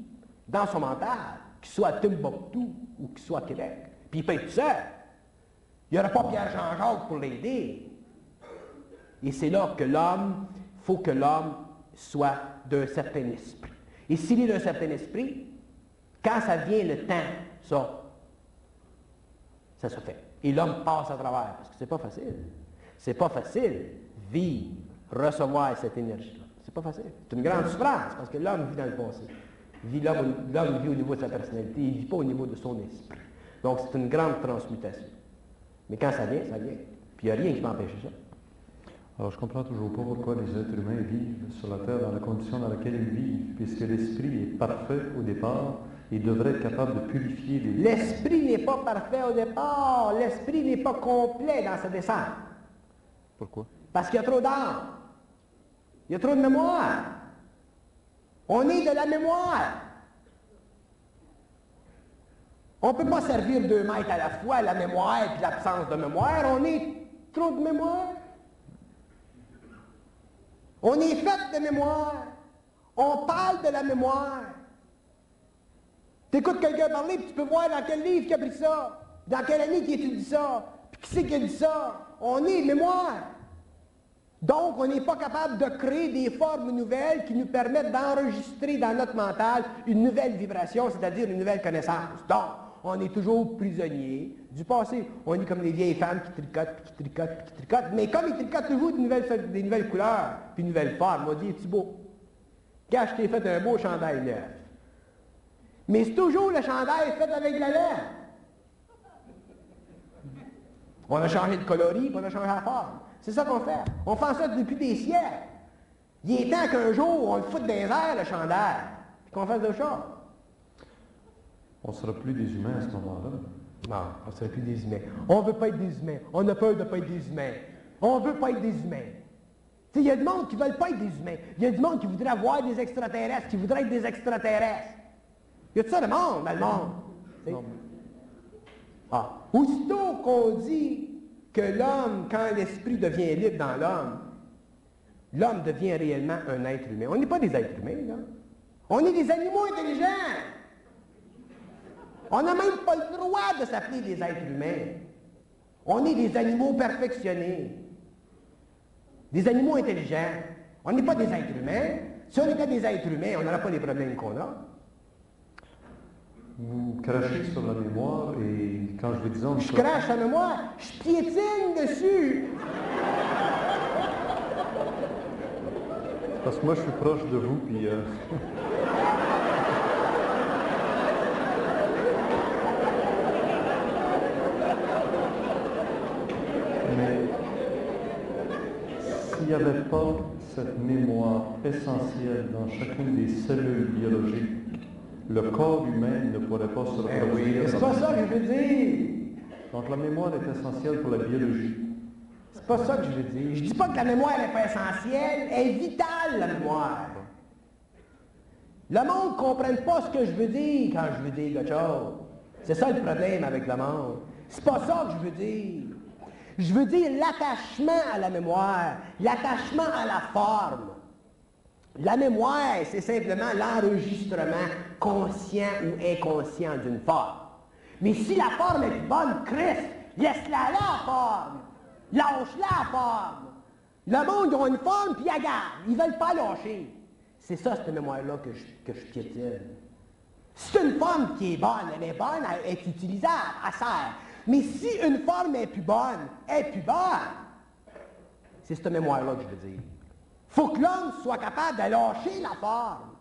dans son mental, qu'il soit à Timbuktu ou qu'il soit à Québec, puis il peut être seul. Il n'y aura pas Pierre Jean-Jacques pour l'aider. Et c'est là que l'homme, il faut que l'homme soit d'un certain esprit. Et s'il est d'un certain esprit, quand ça vient le temps, ça, ça se fait. Et l'homme passe à travers, parce que c'est pas facile. C'est pas facile vivre, recevoir cette énergie-là. C'est pas facile. C'est une grande souffrance, parce que l'homme vit dans le passé. L'homme vit au niveau de sa personnalité, il ne vit pas au niveau de son esprit. Donc c'est une grande transmutation. Mais quand ça vient, ça vient. Puis il n'y a rien qui m'empêche ça. Alors je ne comprends toujours pas pourquoi les êtres humains vivent sur la Terre dans la condition dans laquelle ils vivent, puisque l'esprit est parfait au départ, il devrait être capable de purifier les... L'esprit n'est pas parfait au départ. L'esprit n'est pas complet dans sa descente. Pourquoi? Parce qu'il y a trop d'âme. Il y a trop de mémoire. On est de la mémoire. On ne peut pas servir deux maîtres à la fois, la mémoire et l'absence de mémoire. On est trop de mémoire. On est fait de mémoire. On parle de la mémoire. Tu écoutes quelqu'un parler, puis tu peux voir dans quel livre qui a pris ça, dans quelle année qui étudie ça, puis qui c'est qui dit ça. On est mémoire. Donc, on n'est pas capable de créer des formes nouvelles qui nous permettent d'enregistrer dans notre mental une nouvelle vibration, c'est-à-dire une nouvelle connaissance. Donc, on est toujours prisonnier du passé. On est comme des vieilles femmes qui tricotent, qui tricotent, qui tricotent. Mais comme ils tricotent toujours des nouvelles, des nouvelles couleurs, puis une nouvelle forme, on dit, c'est beau. Quand je t'ai fait un beau chandail neuf. Mais c'est toujours le chandail fait avec la laine. On a changé de coloris, puis on a changé la forme. C'est ça qu'on fait. On fait ça depuis des siècles. Il est temps qu'un jour, on le foute des airs, le chandail, puis qu'on fasse d'autres choses. On ne sera plus des humains à ce moment-là. Non, on ne sera plus des humains. On ne veut pas être des humains. On a peur de ne pas être des humains. On ne veut pas être des humains. Il y a du monde qui ne veulent pas être des humains. Il y a du monde qui voudrait avoir des extraterrestres, qui voudrait être des extraterrestres. Il y a tout ça de monde dans le monde? Ah. Aussitôt qu'on dit que l'homme, quand l'esprit devient libre dans l'homme, l'homme devient réellement un être humain. On n'est pas des êtres humains, là. On est des animaux intelligents. On n'a même pas le droit de s'appeler des êtres humains. On est des animaux perfectionnés. Des animaux intelligents. On n'est pas des êtres humains. Si on était des êtres humains, on n'aurait pas les problèmes qu'on a. Vous crachez sur la mémoire et quand je vous disons... Je crache la mémoire, je piétine dessus. Parce que moi, je suis proche de vous, puis... Euh... Mais s'il n'y avait pas cette mémoire essentielle dans chacune des cellules biologiques, le corps humain ne pourrait pas se oui, reproduire. c'est pas ça que je veux dire. Donc la mémoire est essentielle pour la biologie. C'est pas ça que je veux dire. Je dis pas que la mémoire n'est pas essentielle, elle est vitale, la mémoire. Le monde ne comprend pas ce que je veux dire quand je veux dire quelque chose. C'est ça le problème avec le monde. C'est pas ça que je veux dire. Je veux dire l'attachement à la mémoire, l'attachement à la forme. La mémoire, c'est simplement l'enregistrement conscient ou inconscient d'une forme. Mais si la forme est bonne, Christ, laisse-la la forme. Lâche-la, la forme. Le monde, ont une forme, puis ils gardent. Ils ne veulent pas lâcher. C'est ça, cette mémoire-là, que je, que je piétine. C'est une forme qui est bonne, elle est bonne, elle est utilisable, elle sert. Mais si une forme est plus bonne, elle est plus bonne, c'est cette mémoire-là que je veux dire. faut que l'homme soit capable de lâcher la forme.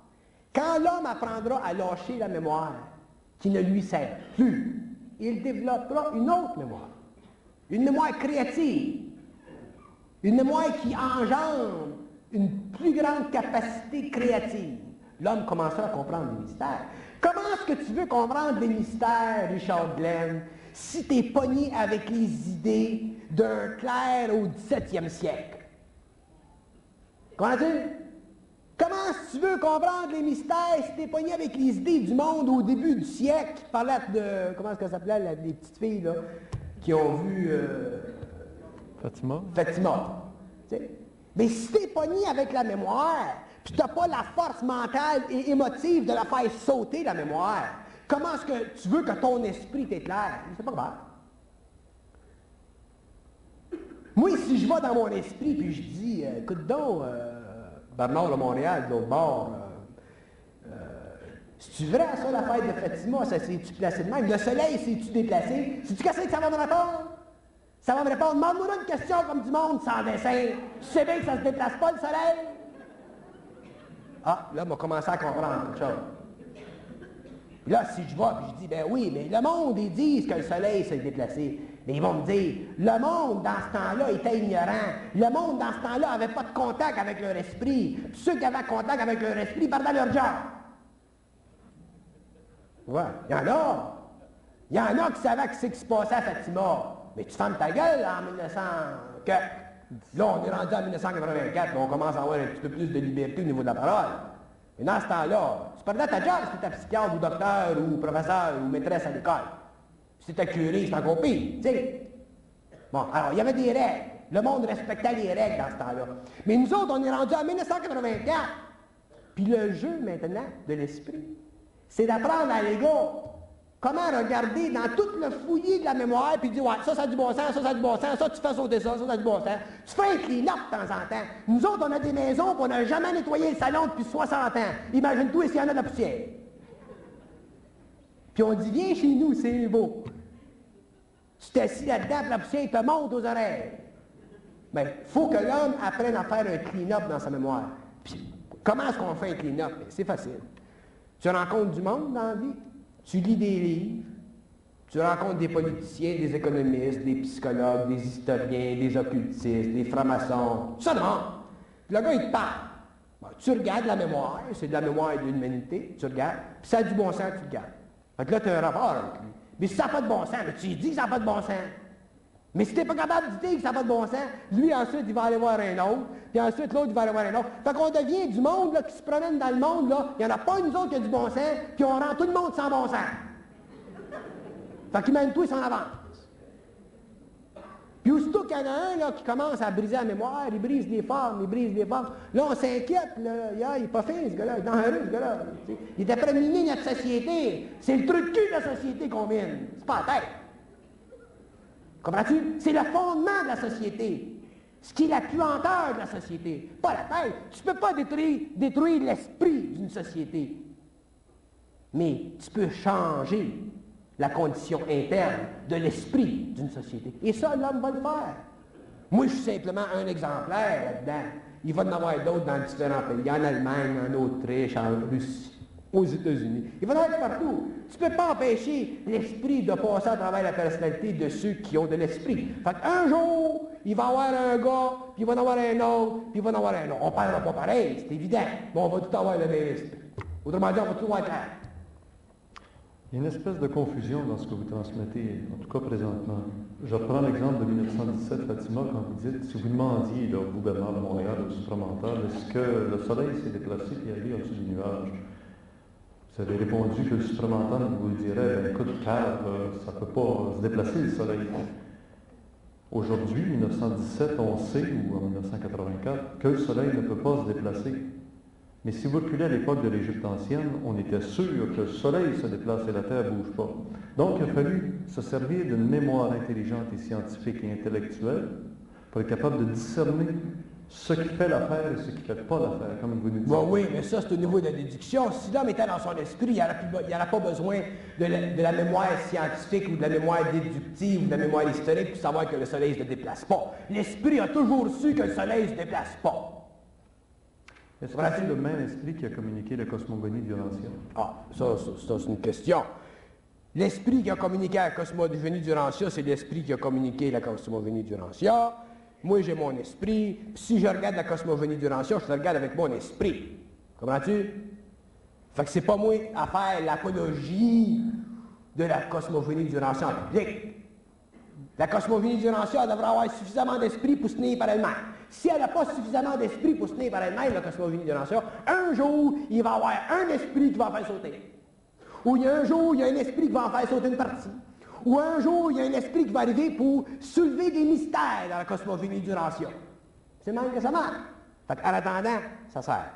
Quand l'homme apprendra à lâcher la mémoire, qui ne lui sert plus, il développera une autre mémoire. Une mémoire créative. Une mémoire qui engendre une plus grande capacité créative. L'homme commencera à comprendre les mystères. Comment est-ce que tu veux comprendre les mystères, Richard Glenn, si tu es pogné avec les idées d'un clerc au 17e siècle? Comment tu Comment tu veux comprendre les mystères si tu es pogné avec les idées du monde au début du siècle? Qui parlaient de. Comment est-ce que ça s'appelait, la- les petites filles, là, qui ont vu. euh, Fatima? Fatima. Tu sais? Mais si t'es pogné avec la mémoire, puis t'as pas la force mentale et émotive de la faire sauter, la mémoire, comment est-ce que tu veux que ton esprit t'éclaire? C'est pas grave. Moi, si je vais dans mon esprit puis je dis, euh, écoute donc, euh, Bernard de Montréal, de l'autre bord, euh, euh, c'est-tu vrai ça, la fête de Fatima? Ça s'est-tu placé de même? Le soleil s'est-tu déplacé? C'est-tu qu'est-ce que ça va me répondre? Ça va me répondre, demande-moi une question comme du monde sans dessin. Tu sais bien que ça ne se déplace pas, le soleil? Ah, là, on va commencer à comprendre chose. Là, si je vais puis je dis, ben oui, mais le monde, ils disent que le soleil s'est déplacé. Mais ils vont me dire, le monde dans ce temps-là était ignorant. Le monde dans ce temps-là n'avait pas de contact avec leur esprit. Ceux qui avaient contact avec leur esprit perdaient leur job. Ouais, il y en a. Il y en a qui savaient ce qui se passait à Fatima. Mais tu fermes ta gueule en 1900. Que, là, on est rendu en 1984, on commence à avoir un petit peu plus de liberté au niveau de la parole. Mais dans ce temps-là, tu perdais ta job si tu étais psychiatre ou docteur ou professeur ou maîtresse à l'école. Si tu étais curé, c'est encore pire, tu sais. Bon, alors, il y avait des règles. Le monde respectait les règles dans ce temps-là. Mais nous autres, on est rendu en 1984. Puis le jeu, maintenant, de l'esprit, c'est d'apprendre à l'ego comment regarder dans tout le fouillis de la mémoire, puis dire, ouais, ça, ça a du bon sens, ça, ça a du bon sens, ça, tu fais sauter ça, ça, ça a du bon sens. Tu fais un clean-up de temps en temps. Nous autres, on a des maisons, puis on n'a jamais nettoyé le salon depuis 60 ans. Imagine-toi s'il y en a de la poussière. Puis on dit, viens chez nous, c'est beau. Tu t'assis là-dedans, la poussière te monte aux oreilles. Bien, il faut que l'homme apprenne à faire un clean-up dans sa mémoire. Puis, comment est-ce qu'on fait un clean-up? C'est facile. Tu rencontres du monde dans la vie, tu lis des livres, tu rencontres des politiciens, des économistes, des psychologues, des historiens, des occultistes, des francs-maçons, ça demande. Puis le gars, il te parle. Tu regardes la mémoire, c'est de la mémoire de l'humanité, tu regardes, puis ça a du bon sens, tu regardes. Fait que là, tu as un rapport avec lui. Mais si ça n'a pas de bon sens, tu lui dis que ça n'a pas de bon sens. Mais si tu n'es pas capable de dire que ça n'a pas de bon sens, lui, ensuite, il va aller voir un autre, puis ensuite, l'autre, il va aller voir un autre. Fait qu'on devient du monde là, qui se promène dans le monde, là. Il n'y en a pas une autre qui a du bon sens, puis on rend tout le monde sans bon sens. Fait qu'il mène tout et s'en avance. Puis aussitôt qu'il y en a un là, qui commence à briser la mémoire, il brise les formes, il brise les formes. Là, on s'inquiète, là, il n'est pas fin, ce gars-là, il est dangereux, ce gars-là. Il est après notre société. C'est le truc de cul de la société qu'on mine. C'est pas la tête. Comprends-tu? C'est le fondement de la société. Ce qui est la puanteur de la société. Pas la tête. Tu ne peux pas détruire, détruire l'esprit d'une société. Mais tu peux changer la condition interne de l'esprit d'une société. Et ça, l'homme va le faire. Moi, je suis simplement un exemplaire là-dedans. Il va en avoir d'autres dans différents pays, en Allemagne, en Autriche, en Russie, aux États-Unis. Il va y avoir partout. Tu ne peux pas empêcher l'esprit de passer à travers la personnalité de ceux qui ont de l'esprit. Fait qu'un jour, il va y avoir un gars, puis il va y en avoir un autre, puis il va y en avoir un autre. On ne parlera pas pareil, c'est évident, mais on va tout avoir le même esprit. Autrement dit, on va tout avoir il y a une espèce de confusion dans ce que vous transmettez, en tout cas présentement. Je reprends l'exemple de 1917, Fatima, quand vous dites, si vous demandiez au gouvernement de Montréal, au supramental, est-ce que le soleil s'est déplacé et allé au-dessus du nuage? Vous avez répondu que le supramental vous dirait, ben, écoute, car ça ne peut pas se déplacer le soleil. Aujourd'hui, 1917, on sait, ou en 1984, que le soleil ne peut pas se déplacer. Mais si vous reculez à l'époque de l'Égypte ancienne, on était sûr que le soleil se déplace et la terre ne bouge pas. Donc, il a fallu se servir d'une mémoire intelligente et scientifique et intellectuelle pour être capable de discerner ce qui fait l'affaire et ce qui ne fait pas l'affaire, comme vous nous dites. Bon, oui, mais ça, c'est au niveau de la déduction. Si l'homme était dans son esprit, il n'y aurait pas besoin de la, de la, mémoire scientifique ou de la mémoire déductive ou de la mémoire historique pour savoir que le soleil ne se déplace pas. L'esprit a toujours su que le soleil ne se déplace pas. Est-ce que c'est le même esprit qui a communiqué la cosmogonie du Laurentien? Ah, ça, ça, c'est une question. L'esprit qui a communiqué la cosmogonie du Laurentien, c'est l'esprit qui a communiqué la cosmogonie du Laurentien. Moi, j'ai mon esprit. Si je regarde la cosmogonie du je la regarde avec mon esprit. Comprends-tu? Fait que c'est pas moi à faire l'apologie de la cosmogonie du en public. La cosmogonie du Laurentien devrait avoir suffisamment d'esprit pour se tenir par elle-même. Si elle n'a pas suffisamment d'esprit pour se tenir par elle-même, la cosmogonie de l'ancien, un jour, il va y avoir un esprit qui va en faire sauter. Ou il y a un jour, il y a un esprit qui va en faire sauter une partie. Ou un jour, il y a un esprit qui va arriver pour soulever des mystères dans la cosmogonie du l'ancien. C'est même que ça marche. Fait en attendant, ça sert.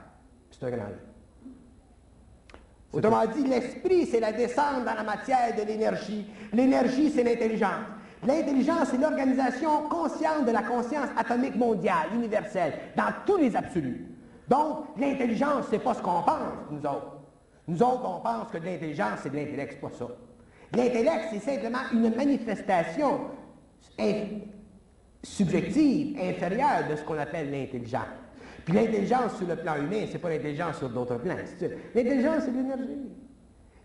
C'est un grand. Autrement dit, l'esprit, c'est la descente dans la matière de l'énergie. L'énergie, c'est l'intelligence. L'intelligence, c'est l'organisation consciente de la conscience atomique mondiale, universelle, dans tous les absolus. Donc, l'intelligence, c'est pas ce qu'on pense, nous autres. Nous autres, on pense que l'intelligence, c'est de l'intellect, c'est pas ça. L'intellect, c'est simplement une manifestation subjective, inférieure de ce qu'on appelle l'intelligence. Puis l'intelligence sur le plan humain, c'est pas l'intelligence sur d'autres plans. L'intelligence, c'est l'énergie.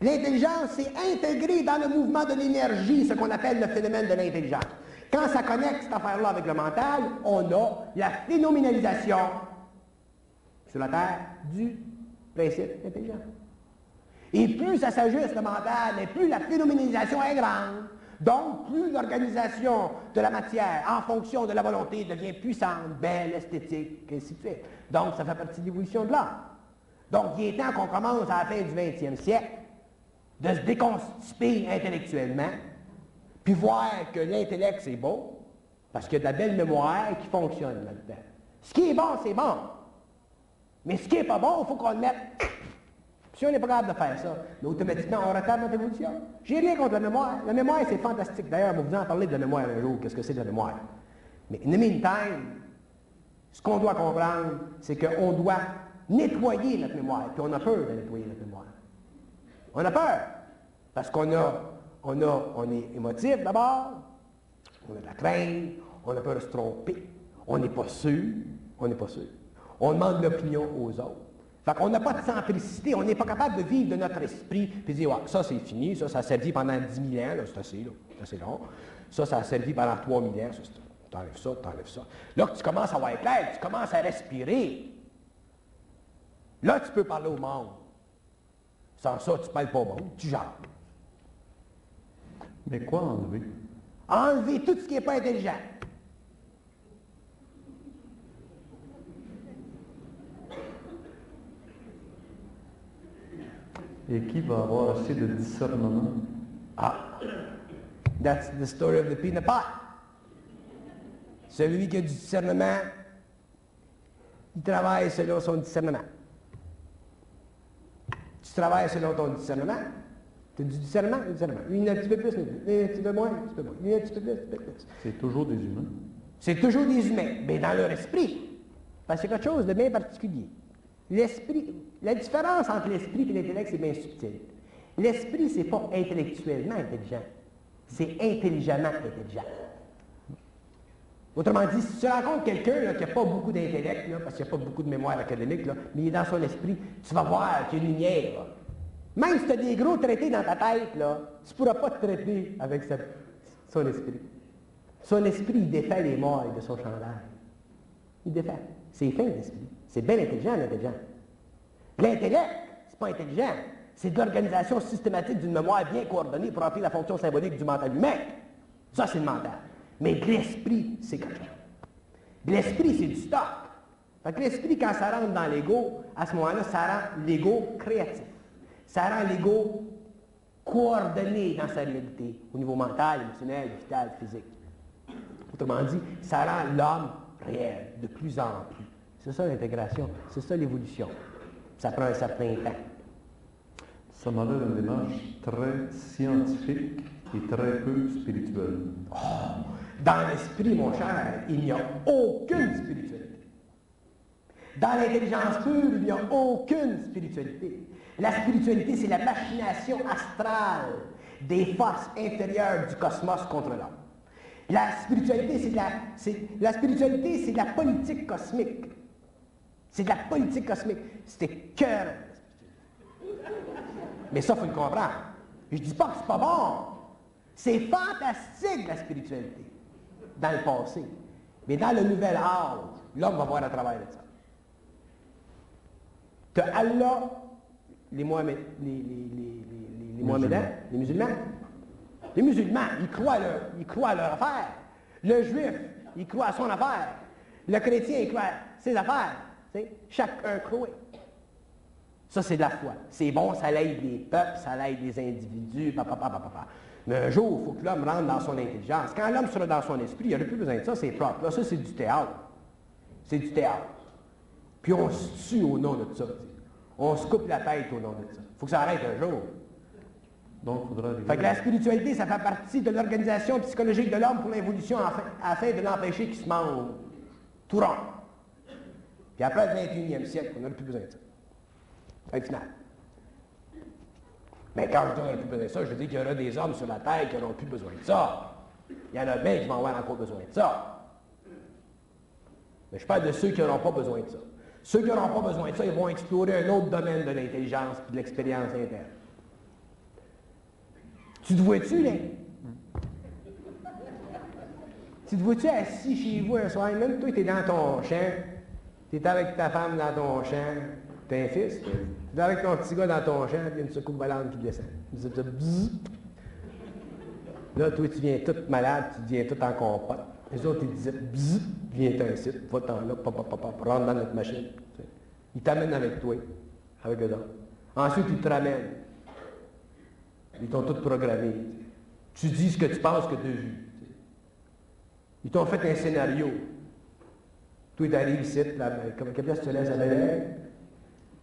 L'intelligence, c'est intégré dans le mouvement de l'énergie, ce qu'on appelle le phénomène de l'intelligence. Quand ça connecte cette affaire-là avec le mental, on a la phénoménalisation sur la Terre du principe d'intelligence. Et plus ça s'ajuste le mental, et plus la phénoménalisation est grande. Donc, plus l'organisation de la matière en fonction de la volonté devient puissante, belle, esthétique, ainsi de suite. Donc, ça fait partie de l'évolution de l'art. Donc, il est temps qu'on commence à la fin du 20e siècle de se déconstiper intellectuellement, puis voir que l'intellect, c'est beau, parce qu'il y a de la belle mémoire qui fonctionne là-dedans. Ce qui est bon, c'est bon. Mais ce qui n'est pas bon, il faut qu'on le mette si on n'est pas capable de faire ça, automatiquement, on retarde notre évolution. J'ai rien contre la mémoire. La mémoire, c'est fantastique. D'ailleurs, vous en parler de la mémoire un jour, qu'est-ce que c'est de la mémoire? Mais in the meantime, ce qu'on doit comprendre, c'est qu'on doit nettoyer notre mémoire. Puis on a peur de nettoyer notre mémoire. On a peur. Parce qu'on a, on a, on est émotif d'abord, on a de la crainte, on a peur de se tromper, on n'est pas sûr, on n'est pas sûr. On demande l'opinion aux autres. Fait qu'on n'a pas de centricité, on n'est pas capable de vivre de notre esprit, puis dire, ouais, ça c'est fini, ça, ça a servi pendant 10 000 ans, c'est assez, là, assez long. Ça, ça a servi pendant 3 000 ans, t'enlèves ça, t'enlèves ça. Là que tu commences à voir clair, tu commences à respirer. Là, tu peux parler au monde. Sans ça, tu ne parles pas au monde, tu jases. Mais quoi enlever? Enlever tout ce qui n'est pas intelligent. Et qui va avoir assez de discernement? Ah, that's the story of the peanut pot. Celui qui a du discernement, il travaille selon son discernement. Tu travailles selon ton discernement. Tu as du discernement, du discernement. Une un petit peu plus, un petit peu moins, un petit peu moins. Une un petit peu plus, un petit peu plus. C'est toujours des humains. C'est toujours des humains, mais dans leur esprit. Parce que c'est quelque chose de bien particulier. L'esprit, la différence entre l'esprit et l'intellect, c'est bien subtil. L'esprit, c'est pas intellectuellement intelligent, c'est intelligemment intelligent. Autrement dit, si tu rencontres quelqu'un qui n'a pas beaucoup d'intellect, parce qu'il n'y a pas beaucoup de mémoire académique, mais il est dans son esprit, tu vas voir qu'il y a une lumière. Même si tu as des gros traités dans ta tête, là, tu ne pourras pas te traiter avec son esprit. Son esprit, il défait les morts de son chandail. Il défait. C'est fin l'esprit. C'est bien intelligent, l'intelligence. L'intellect, c'est pas intelligent. C'est de l'organisation systématique d'une mémoire bien coordonnée pour remplir la fonction symbolique du mental humain. Ça, c'est le mental. Mais de l'esprit, c'est quelque chose. L'esprit, c'est du stock. Fait que l'esprit, quand ça rentre dans l'ego, à ce moment-là, ça rend l'ego créatif. Ça rend l'ego coordonné dans sa réalité, au niveau mental, émotionnel, vital, physique. Autrement dit, ça rend l'homme réel, de plus en plus. C'est ça l'intégration, c'est ça l'évolution. Ça prend un certain temps. Ça m'a l'air une démarche très scientifique et très peu spirituelle. Oh, dans l'esprit, mon cher, il n'y a aucune spiritualité. Dans l'intelligence pure, il n'y a aucune spiritualité. La spiritualité, c'est la machination astrale des forces intérieures du cosmos contre l'homme. La spiritualité, c'est la, la spiritualité, c'est la politique cosmique. C'est de la politique cosmique. C'était cœur. Mais ça, il faut le comprendre. Je ne dis pas que c'est pas bon. C'est fantastique, la spiritualité, dans le passé. Mais dans le nouvel âge, l'homme va voir le travail de ça. Tu as Allah, les, Mohamed, les, les, les, les Mohammedans, les musulmans. Les musulmans, ils croient, leur, ils croient à leur affaire. Le juif, il croit à son affaire. Le chrétien, il croit à ses affaires. Chacun croit. Ça, c'est de la foi. C'est bon, ça l'aide les peuples, ça l'aide les individus, papa, papa, papa. Mais un jour, il faut que l'homme rentre dans son intelligence. Quand l'homme sera dans son esprit, il n'y aura plus besoin de ça, c'est propre. Là, ça, c'est du théâtre. C'est du théâtre. Puis on se tue au nom de ça. On se coupe la tête au nom de ça. faut que ça arrête un jour. Donc, il faudra Fait que la spiritualité, ça fait partie de l'organisation psychologique de l'homme pour l'évolution afin, afin de l'empêcher qu'il se mange tout rond. Puis après le 21e siècle, on n'aurait plus besoin de ça. Au final. Mais quand je dis qu'on n'aura plus besoin de ça, je veux dire qu'il y aura des hommes sur la Terre qui n'auront plus besoin de ça. Il y en a bien qui vont avoir encore besoin de ça. Mais je parle de ceux qui n'auront pas besoin de ça. Ceux qui n'auront pas besoin de ça, ils vont explorer un autre domaine de l'intelligence et de l'expérience interne. Tu te vois-tu, là? Tu te vois-tu assis chez vous un soir, même toi, tu es dans ton champ, tu es avec ta femme dans ton champ, t'as un fils, tu es avec ton petit gars dans ton champ, puis il y a une secoupe volante qui descend. Là, toi, tu viens tout malade, tu viens tout en compote. Les autres, ils disaient, bzzz, viens-t'en ici, va-t'en là, papa, papa, rentre dans notre machine. Ils t'amènent avec toi, avec eux autres. Ensuite, ils te ramènent. Ils t'ont tout programmé. Tu dis ce que tu penses que tu as vu. Ils t'ont fait un scénario. Toi, tu arrives ici, comme quelle pièce tu laisses à Bélègue?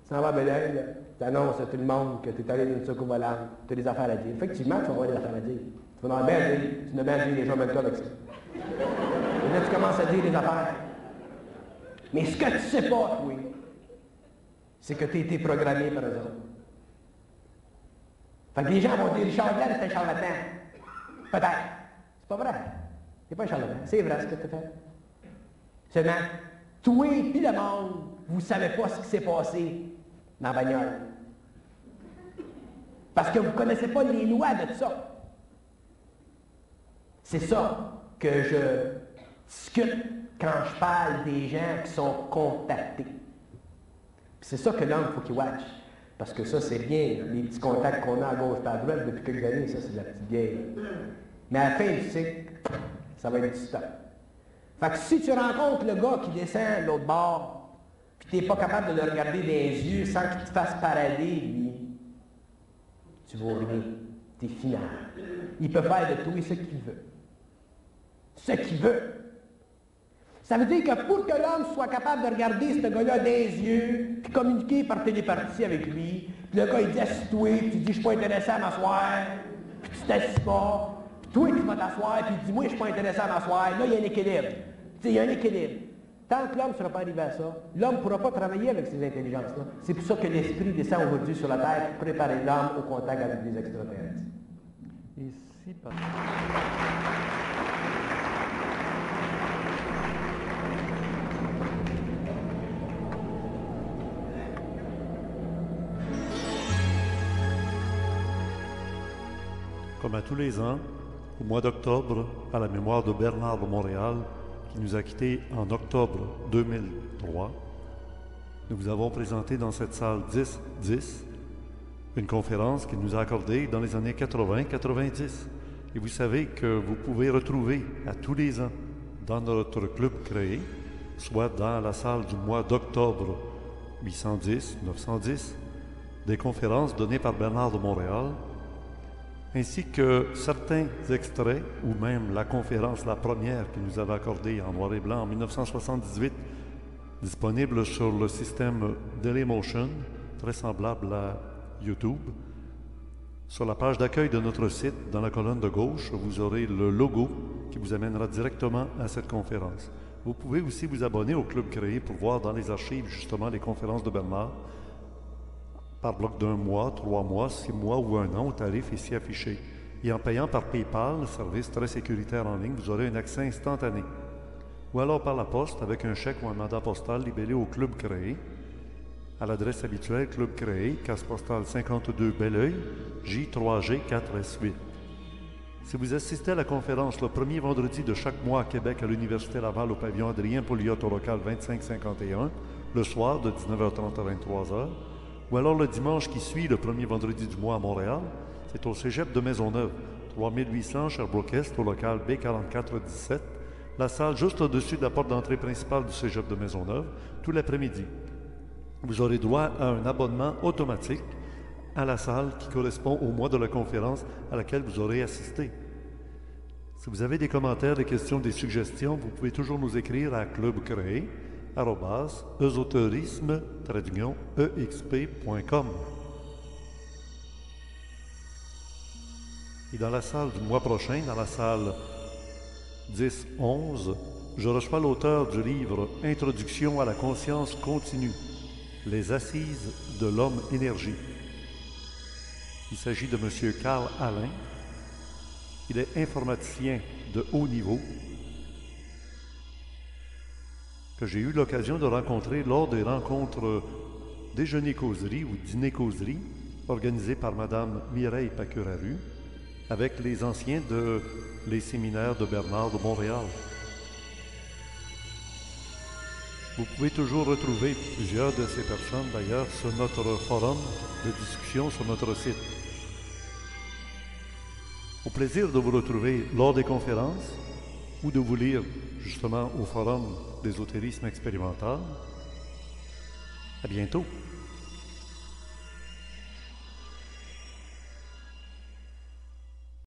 Tu s'en vas à Bélègue, tu annonces à tout le monde que tu es allé dans une secours volante, tu as des affaires à dire. Effectivement, tu vas avoir des affaires à dire. Tu vas bien dire, tu n'as bien dit les gens même toi avec ça. Et là, tu commences à dire des affaires. Mais ce que tu ne sais pas, oui, c'est que tu as été programmé par eux autres. Fait que les gens vont dire, Richard Glenn, c'est un charlatan. Peut-être. C'est pas vrai. C'est pas un charlatan. C'est vrai ce que tu as fait. Seulement, toi et le monde, vous ne savez pas ce qui s'est passé dans la bagnole. Parce que vous ne connaissez pas les lois de ça. C'est ça que je discute quand je parle des gens qui sont contactés. C'est ça que l'homme, faut qu'il watch. Parce que ça, c'est bien, les petits contacts qu'on a à gauche et à droite depuis quelques années, ça, c'est de la petite vieille. Mais à la fin du cycle, ça va être du stop. Fait que si tu rencontres le gars qui descend l'autre bord, puis tu n'es pas capable de le regarder les yeux sans qu'il te fasse parader, lui, tu vas rien. Tu es final. Il peut faire de toi ce qu'il veut. Ce qu'il veut. Ça veut dire que pour que l'homme soit capable de regarder ce gars-là des yeux, puis communiquer par télépathie avec lui, puis le gars il dit assis-toi, puis tu dis je suis pas intéressé à m'asseoir, puis tu t'assis pas, puis toi tu vas t'asseoir, puis tu dis moi je suis pas intéressé à m'asseoir, là il y a un équilibre. Il y a un équilibre. Tant que l'homme ne sera pas arrivé à ça, l'homme ne pourra pas travailler avec ces intelligences-là. C'est pour ça que l'esprit descend aujourd'hui sur la terre pour préparer l'homme au contact avec les extraterrestres. Ici, par... Comme à tous les ans, au mois d'octobre, à la mémoire de Bernard de Montréal, qui nous a quittés en octobre 2003, nous vous avons présenté dans cette salle 10-10 une conférence qu'il nous a accordée dans les années 80-90. Et vous savez que vous pouvez retrouver à tous les ans dans notre club créé, soit dans la salle du mois d'octobre 810-910, des conférences données par Bernard de Montréal ainsi que certains extraits, ou même la conférence, la première qu'il nous avait accordée en noir et blanc en 1978, disponible sur le système Dailymotion, très semblable à YouTube. Sur la page d'accueil de notre site, dans la colonne de gauche, vous aurez le logo qui vous amènera directement à cette conférence. Vous pouvez aussi vous abonner au club créé pour voir dans les archives justement les conférences de Bernard par bloc d'un mois, trois mois, six mois ou un an au tarif ici affiché. Et en payant par PayPal, service très sécuritaire en ligne, vous aurez un accès instantané. Ou alors par la poste avec un chèque ou un mandat postal libellé au club créé, à l'adresse habituelle Club créé, casse postale 52 Belleuil, J3G 4S8. Si vous assistez à la conférence le premier vendredi de chaque mois à Québec à l'Université Laval au pavillon Adrien Pouliot au local 2551, le soir de 19h30 à 23h, ou alors le dimanche qui suit le premier vendredi du mois à Montréal, c'est au cégep de Maisonneuve, 3800 Sherbrooke-Est, au local B4417, la salle juste au-dessus de la porte d'entrée principale du cégep de Maisonneuve, tout l'après-midi. Vous aurez droit à un abonnement automatique à la salle qui correspond au mois de la conférence à laquelle vous aurez assisté. Si vous avez des commentaires, des questions, des suggestions, vous pouvez toujours nous écrire à Club Créé, exp.com. Et dans la salle du mois prochain, dans la salle 10-11, je reçois l'auteur du livre Introduction à la conscience continue, les assises de l'homme énergie. Il s'agit de M. Carl Alain. Il est informaticien de haut niveau que j'ai eu l'occasion de rencontrer lors des rencontres déjeuner-causerie ou dîner-causerie organisées par Mme Mireille Pacuraru avec les anciens de les séminaires de Bernard de Montréal. Vous pouvez toujours retrouver plusieurs de ces personnes d'ailleurs sur notre forum de discussion sur notre site. Au plaisir de vous retrouver lors des conférences ou de vous lire justement au forum d'ésotérisme expérimental. À bientôt.